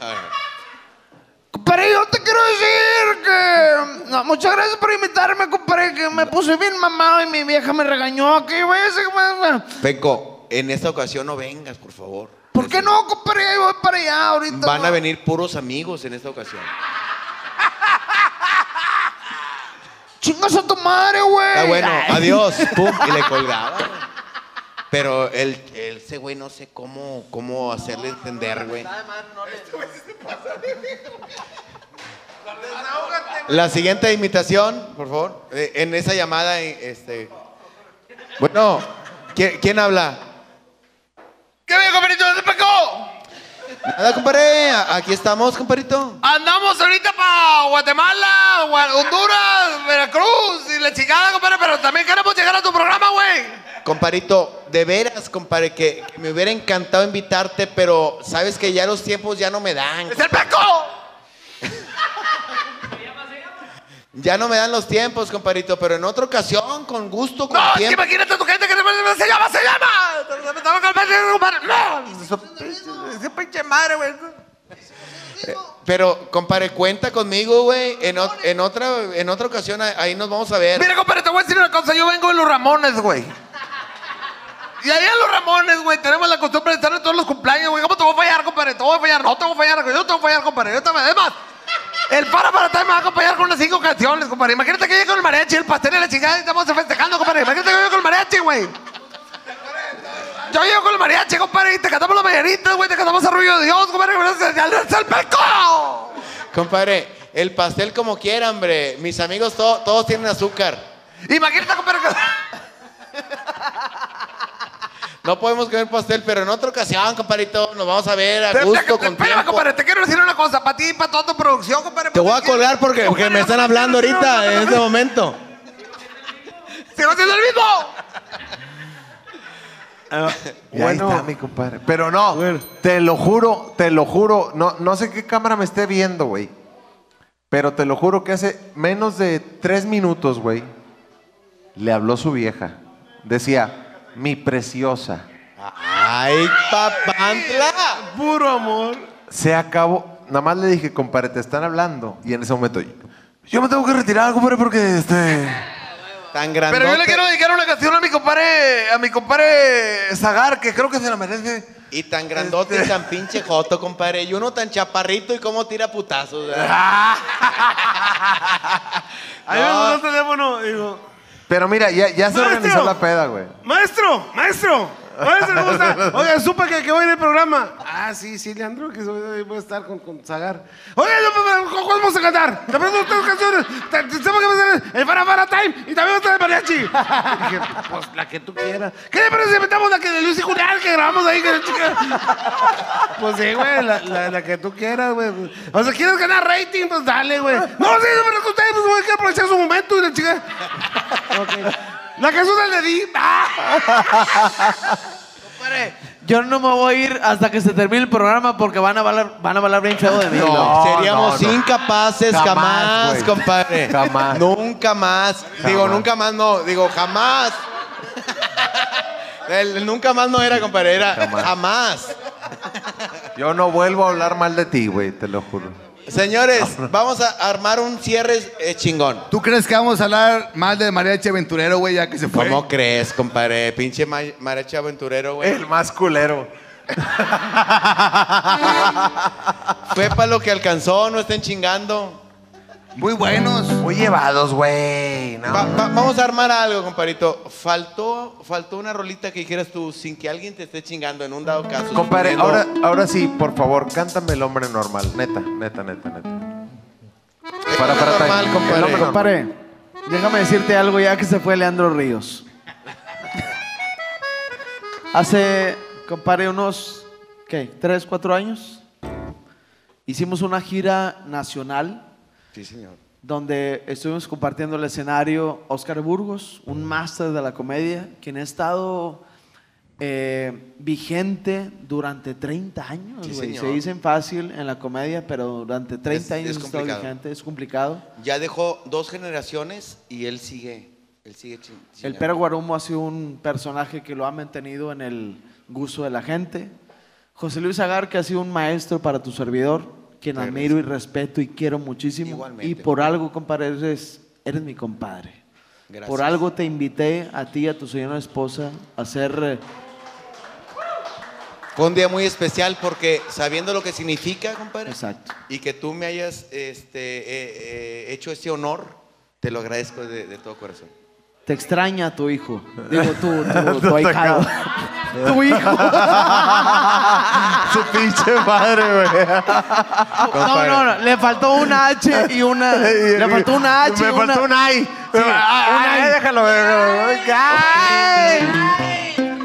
Compadre, yo te quiero decir que... no, muchas gracias por invitarme, compadre, que me puse bien mamado y mi vieja me regañó aquí, güey. ese, güey. Peco, en esta ocasión no vengas, por favor. ¿Por qué no, compadre? Ahí voy para allá ahorita. Van a venir puros amigos en esta ocasión. Chingas a tu madre, güey. Está bueno, Ay. adiós. Pum, y le colgaba. Pero él, él, ese güey, no sé cómo, cómo hacerle entender, güey. La siguiente imitación, por favor. Eh, en esa llamada, eh, este. Bueno, ¿quién, quién habla? ¿Qué bien, compadrito? ¿Dónde pecó? Nada, compadre. Aquí estamos, compadrito. Andamos ahorita para Guatemala, Gua- Honduras, Veracruz y la chingada, compadre, pero también queremos llegar a tu programa, güey. Comparito, de veras, compadre, que, que me hubiera encantado invitarte, pero sabes que ya los tiempos ya no me dan. ¡Es el peco! Ya no me dan los tiempos, comparito, pero en otra ocasión, con gusto, con No, es que tiempo. imagínate tu gente que se- se llama, se llama. No, ese pinche madre, güey. Pero, compadre, cuenta conmigo, güey. En, ot- en otra, en otra ocasión ahí- ahí nos vamos a ver. Mira, compadre, te voy a decir una cosa. Yo vengo de los Ramones, güey. Y allá en los Ramones, güey, tenemos la costumbre de estar en todos los cumpleaños, güey. ¿Cómo te voy a fallar, compadre? Te voy a fallar. No te voy a fallar, güey. Yo te voy a fallar, compadre. Yo te voy a... Es más, el para para time me va a acompañar con unas cinco canciones, compadre. Imagínate que llegue con el mariachi, el pastel y la chingada y estamos festejando, compadre. Imagínate que yo llego con el mariachi, güey. Yo llego con el mariachi, compadre, y te cantamos las mañanitas, güey. Te cantamos Arrullo de Dios, compadre. ¡Es el peco! Compadre, el pastel como quiera, hombre. Mis amigos to- todos tienen azúcar. Imagínate, compadre, que... No podemos comer pastel, pero en otra ocasión, compadrito, nos vamos a ver a Pero, gusto, espérame, con espérame, tiempo. compadre, te quiero decir una cosa, para ti y para toda tu producción, compadre. Te voy a colgar porque, porque me están hablando ahorita, en este momento. ¡Sigo haciendo el mismo! Y ahí está mi compadre. Pero no, te lo juro, te lo juro, no, no sé qué cámara me esté viendo, güey. Pero te lo juro que hace menos de tres minutos, güey, le habló su vieja. Decía, mi preciosa. ¡Ay, papantla! Puro amor. se acabó. Nada más le dije, compadre, te están hablando. Y en ese momento, yo me tengo que retirar, compadre, porque este. Tan grandote. Pero yo le quiero dedicar una canción a mi compadre, a mi compadre Zagar, que creo que se la merece. Y tan grandote y tan pinche joto, compadre. Y uno tan chaparrito y cómo tira putazos. Ahí me mandó el teléfono. Digo, Pero mira, ya, ya se Maestro. organizó la peda, güey. maestro, maestro. Maestro, ¿cómo está? Oiga, supe que, que voy en el programa. Ah, sí, sí, Leandro, que soy- voy a estar con, con Zagar. Pero, ¿cu- ¿cuál vamos a cantar? Te presento tres canciones. Te- te- Tengo que hacer el Para Para Time y también otra de mariachi. Y dije, pues la que tú quieras. ¿Qué le parece si metamos la que de Luis y Julián que grabamos ahí? Que la chica... Pues sí, güey, la, la, la que tú quieras, güey. O sea, ¿quieres ganar rating? Pues dale, güey. No, sí, no, pero ustedes, pues, güey, hay que aprovechar su momento y la chica... Ok. La canción del de Di. Compadre, Yo no me voy a ir hasta que se termine el programa porque van a hablar, van a hablar bien feo de mí. No, seríamos no, no. incapaces Jamás, compadre. Jamás. Nunca más. Digo, nunca más no. Digo, jamás. El, el nunca más no era, compadre. Era Jamás. jamás. Yo no vuelvo a hablar mal de ti, güey, te lo juro. Señores, vamos a armar un cierre eh, chingón. ¿Tú crees que vamos a hablar mal de Mariachi Aventurero, güey, ya que se fue? ¿Cómo crees, compadre? Pinche ma- mariachi aventurero, güey. El más culero. Fue para lo que alcanzó, no estén chingando. Muy buenos. Muy llevados, güey. No. Va- va- vamos a armar algo, compadrito. Faltó, faltó una rolita que dijeras tú sin que alguien te esté chingando en un dado caso. Compadre, ahora, ahora sí, por favor, cántame el hombre normal. Neta, neta, neta, neta. Para, para, normal, time. compadre. El hombre normal. Compadre, déjame decirte algo ya que se fue Leandro Ríos. Hace, compadre, unos, ¿qué? ¿Tres, cuatro años? Hicimos una gira nacional Sí, señor. donde estuvimos compartiendo el escenario Oscar Burgos, un máster de la comedia, quien ha estado eh, vigente durante 30 años. Sí. Se dicen fácil en la comedia, pero durante 30 Es- años es ha estado vigente, es complicado. Ya dejó dos generaciones y él sigue. Él sigue chin- El. Pere Guarumo ha sido un personaje que lo ha mantenido en el gusto de la gente. José Luis Agar, que ha sido un maestro para tu servidor, quien admiro y respeto y quiero muchísimo. Igualmente. Y por algo, compadre, eres, eres mi compadre. Gracias. Por algo te invité a ti y a tu señora esposa a hacer... eh, Fue un día muy especial porque sabiendo lo que significa, compadre, Exacto. y que tú me hayas este, eh, eh, hecho ese honor, te lo agradezco de, de todo corazón. Te extraña tu hijo. Digo, tu, tu, tu ahijado. tu hijo. Su pinche madre, güey. No, no, no. Le faltó una H y una... Le faltó una H Me y una... faltó un ay. Ay, ay, déjalo. Ay.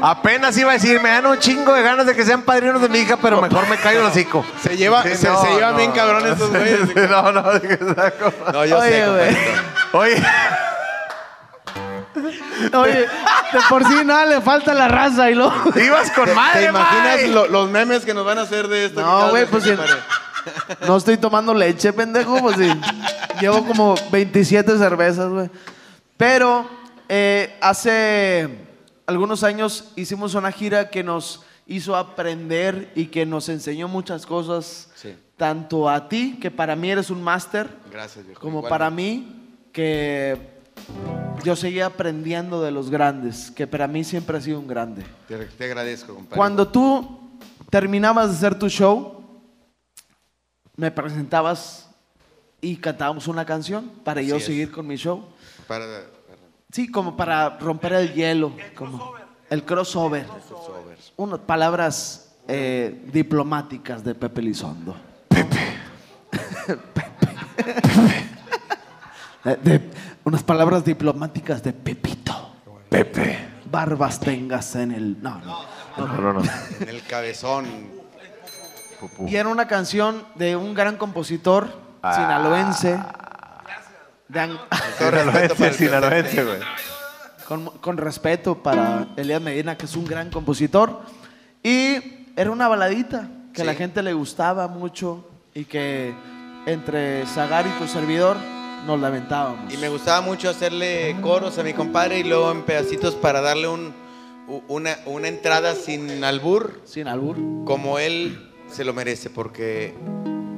Apenas iba a decir, me dan un chingo de ganas de que sean padrinos de mi hija, pero mejor me callo el hocico. Se lleva, se, se llevan bien cabrón estos güeyes. No, no, de que saco. No, yo sé, Oye. Oye, de por sí nada le falta la raza y luego... ibas con ¿Te madre, imaginas May. lo- los memes que nos van a hacer de esto? No, güey, pues sí. No estoy tomando leche, pendejo, pues sí. Llevo como 27 cervezas, güey. Pero eh, hace algunos años hicimos una gira que nos hizo aprender y que nos enseñó muchas cosas, Sí. tanto a ti, que para mí eres un máster, Gracias, viejo. como para mí, que yo seguía aprendiendo de los grandes, que para mí siempre ha sido un grande. Te, te agradezco, compadre. Cuando tú terminabas de hacer tu show, me presentabas y cantábamos una canción para yo es. seguir con mi show. Para, para- Sí, como para romper el hielo. como el crossover. Unas palabras eh, diplomáticas de Pepe Lizondo. Pepe. De- unas palabras diplomáticas de Pepito. Pepe. Barbas tengas en el... No, no. No, no, no. en el cabezón. Y era una canción de un gran compositor sinaloense. de an- Todo respeto para el Sinaloense, güey. con, con respeto para Elías Medina, que es un gran compositor. Y era una baladita que a la gente le gustaba mucho y que entre Zagar y tu servidor nos lamentábamos. Y me gustaba mucho hacerle coros a mi compadre y luego en pedacitos para darle un, una, una entrada sin albur, Sin albur. como él se lo merece porque,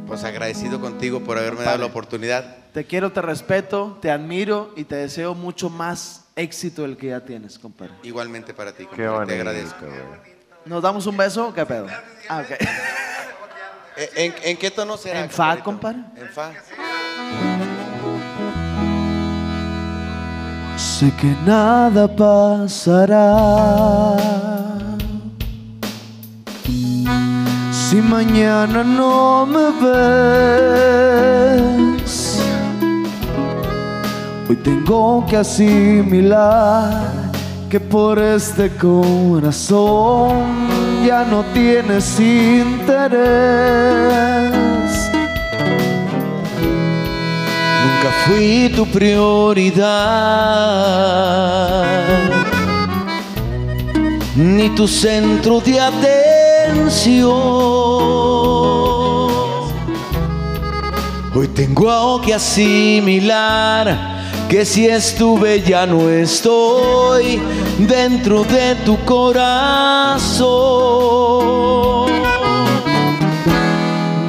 pues agradecido contigo por haberme dado la oportunidad. Te quiero, te respeto, te admiro y te deseo mucho más éxito del que ya tienes, compadre. Igualmente para ti, Qué compadre. bonito. Te agradezco. ¿Nos damos un beso o qué pedo? Ah. Eh, ¿En, en qué tono será? En fa, compadre. En fa. Sé que nada pasará si mañana no me ves. Hoy tengo que asimilar que por este corazón ya no tienes interés. Nunca fui tu prioridad, ni tu centro de atención. Hoy tengo que asimilar que si estuve ya no estoy dentro de tu corazón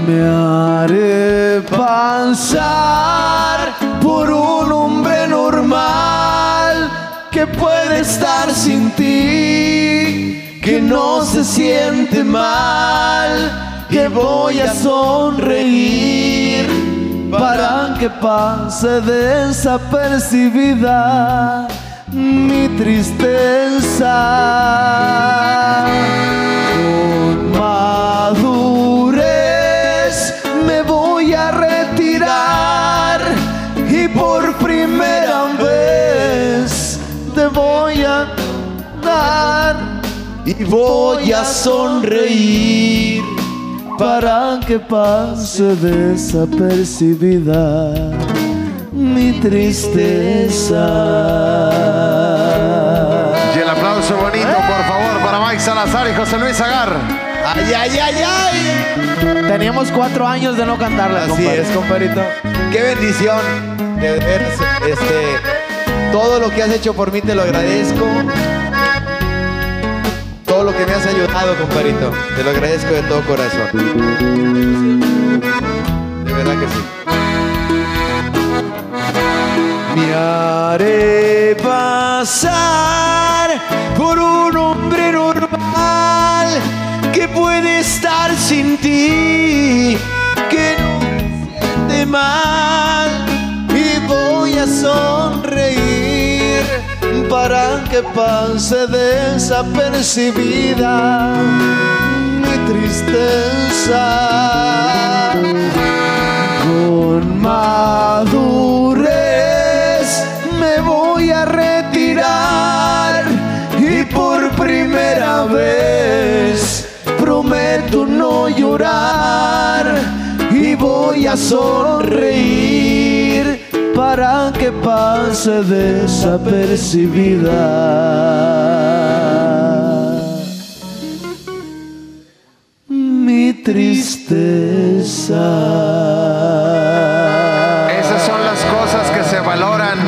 me haré pasar puede estar sin ti, que no se siente mal, que voy a sonreír para que pase desapercibida mi tristeza. Con madurez y voy a sonreír para que pase desapercibida mi tristeza. Y el aplauso bonito, por favor, para Mike Salazar y José Luis Agar. ¡Ay, ay, ay, ay! Teníamos cuatro años de no cantarla, Así compadre. es, compadrito. Qué bendición. De veras, este, todo lo que has hecho por mí te lo agradezco. Lo que me has ayudado, compadrito, te lo agradezco de todo corazón. De verdad que sí. Me haré pasar por un hombre normal que puede estar sin ti, que no se siente mal y voy a sonreír para que pase desapercibida mi tristeza. Con madurez me voy a retirar y por primera vez prometo no llorar y voy a sonreír para que pase desapercibida mi tristeza. Esas son las cosas que se valoran.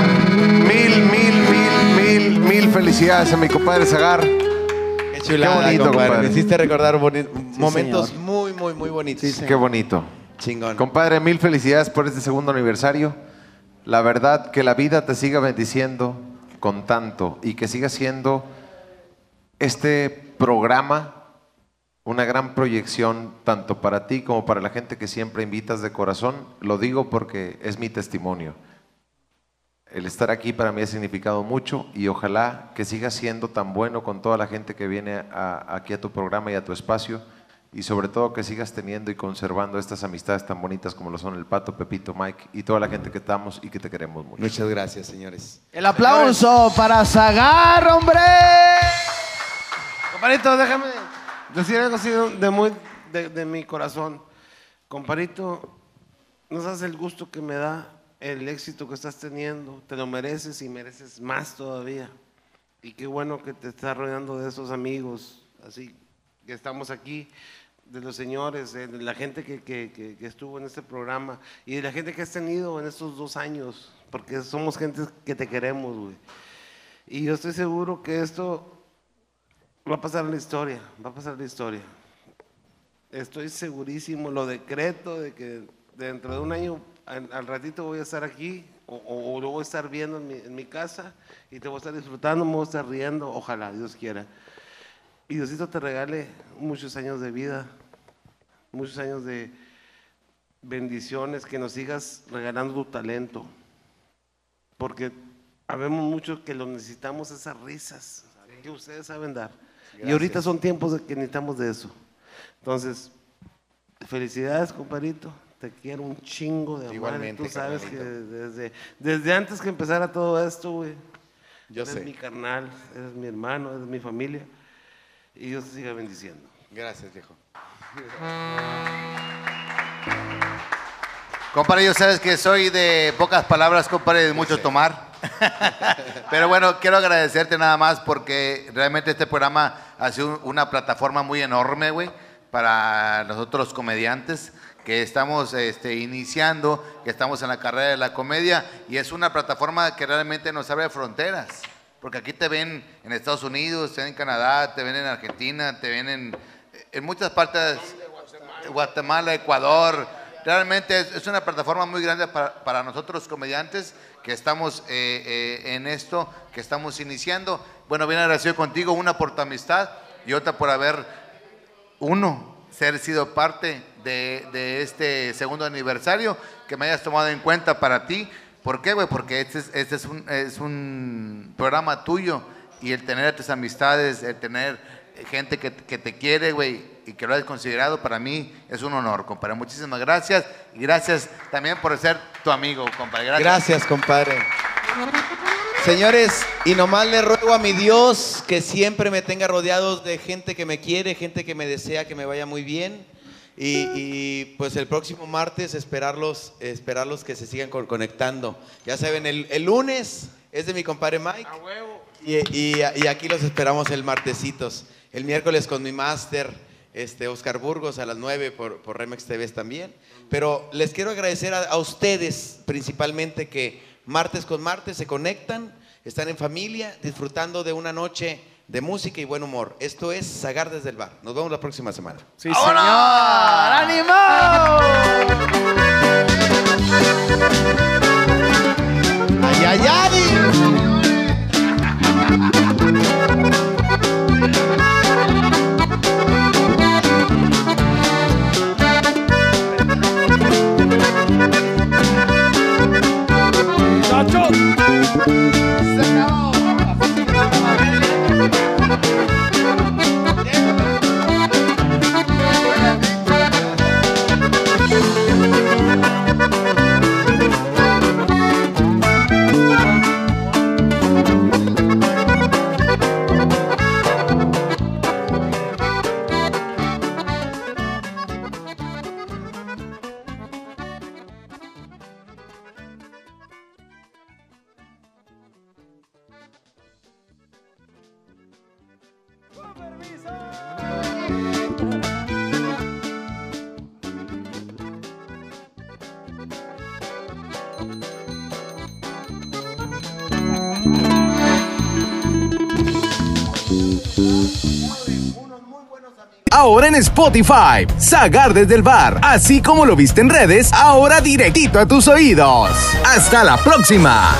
Mil, mil, mil, mil, mil felicidades a mi compadre Zagar. Qué chulada, bonito, compadre. compadre. Me hiciste recordar boni- momentos muy, muy, muy bonitos. Qué bonito. Chingón. Compadre, mil felicidades por este segundo aniversario. La verdad, que la vida te siga bendiciendo con tanto y que siga siendo este programa una gran proyección tanto para ti como para la gente que siempre invitas de corazón. Lo digo porque es mi testimonio. El estar aquí para mí ha significado mucho y ojalá que siga siendo tan bueno con toda la gente que viene aquí a tu programa y a tu espacio y sobre todo que sigas teniendo y conservando estas amistades tan bonitas como lo son el Pato, Pepito, Mike y toda la gente que estamos y que te queremos mucho. Muchas gracias, señores. El aplauso para Zagar, hombre. Comparito, déjame decir algo así de, muy, de, de mi corazón. Comparito, no sabes el gusto que me da el éxito que estás teniendo. Te lo mereces y mereces más todavía. Y qué bueno que te estás rodeando de esos amigos, así que estamos aquí, de los señores, de la gente que, que- que- estuvo en este programa y de la gente que has tenido en estos dos años, porque somos gente que te queremos, güey. Y yo estoy seguro que esto va a pasar en la historia, va a pasar en la historia. estoy segurísimo, lo decreto de que dentro de un año, al, al ratito voy a estar aquí o, o- o lo voy a estar viendo en mi, en mi casa y te voy a estar disfrutando, me voy a estar riendo, ojalá, Dios quiera. Y Diosito te regale muchos años de vida, muchos años de bendiciones, que nos sigas regalando tu talento. Porque habemos muchos que lo necesitamos esas risas que ustedes saben dar. Y ahorita Gracias. son tiempos de que necesitamos de eso. Entonces, felicidades, compadrito. Te quiero un chingo de amor. Igualmente, Tú sabes que carnalito. desde, desde antes que empezara todo esto, güey. Yo eres sé. mi carnal, eres mi hermano, eres mi familia. Y Dios te siga bendiciendo. Gracias, viejo. Compadre, yo sabes que soy de pocas palabras, compadre, de mucho tomar. Pero bueno, quiero agradecerte nada más porque realmente este programa ha sido una plataforma muy enorme, güey, para nosotros los comediantes que estamos este, iniciando, que estamos en la carrera de la comedia y es una plataforma que realmente nos abre fronteras. Porque aquí te ven en Estados Unidos, te ven en Canadá, te ven en Argentina, te ven en, en muchas partes, Guatemala, Ecuador. Realmente es, es una plataforma muy grande para, para nosotros comediantes que estamos eh, eh, en esto, que estamos iniciando. Bueno, bien agradecido contigo, una por tu amistad y otra por haber, uno, ser sido parte de, de este segundo aniversario, que me hayas tomado en cuenta para ti. ¿Por qué, güey? Porque este es, este es, un, es un programa tuyo y el tener a tus amistades, el tener gente que, que te quiere, güey, y que lo hayas considerado, para mí es un honor, compadre. Muchísimas gracias y gracias también por ser tu amigo, compadre. Gracias. Gracias, compadre. Señores, y nomás le ruego a mi Dios que siempre me tenga rodeado de gente que me quiere, gente que me desea que me vaya muy bien. Y, y, pues el próximo martes esperarlos, esperarlos que se sigan con- conectando. Ya saben, el, el lunes es de mi compadre Mike. Y, y- y aquí los esperamos el martesitos. El miércoles con mi máster, este, Oscar Burgos, a las 9 por, por Remex TV también. Pero les quiero agradecer a, a ustedes principalmente que martes con martes se conectan, están en familia, disfrutando de una noche de música y buen humor. Esto es Sagar desde el bar. Nos vemos la próxima semana. Sí, ¡Ánimo! ¡Ay, ay, ay! Ahora en Spotify, Sagar desde el bar, así como lo viste en redes, ahora directito a tus oídos. Hasta la próxima.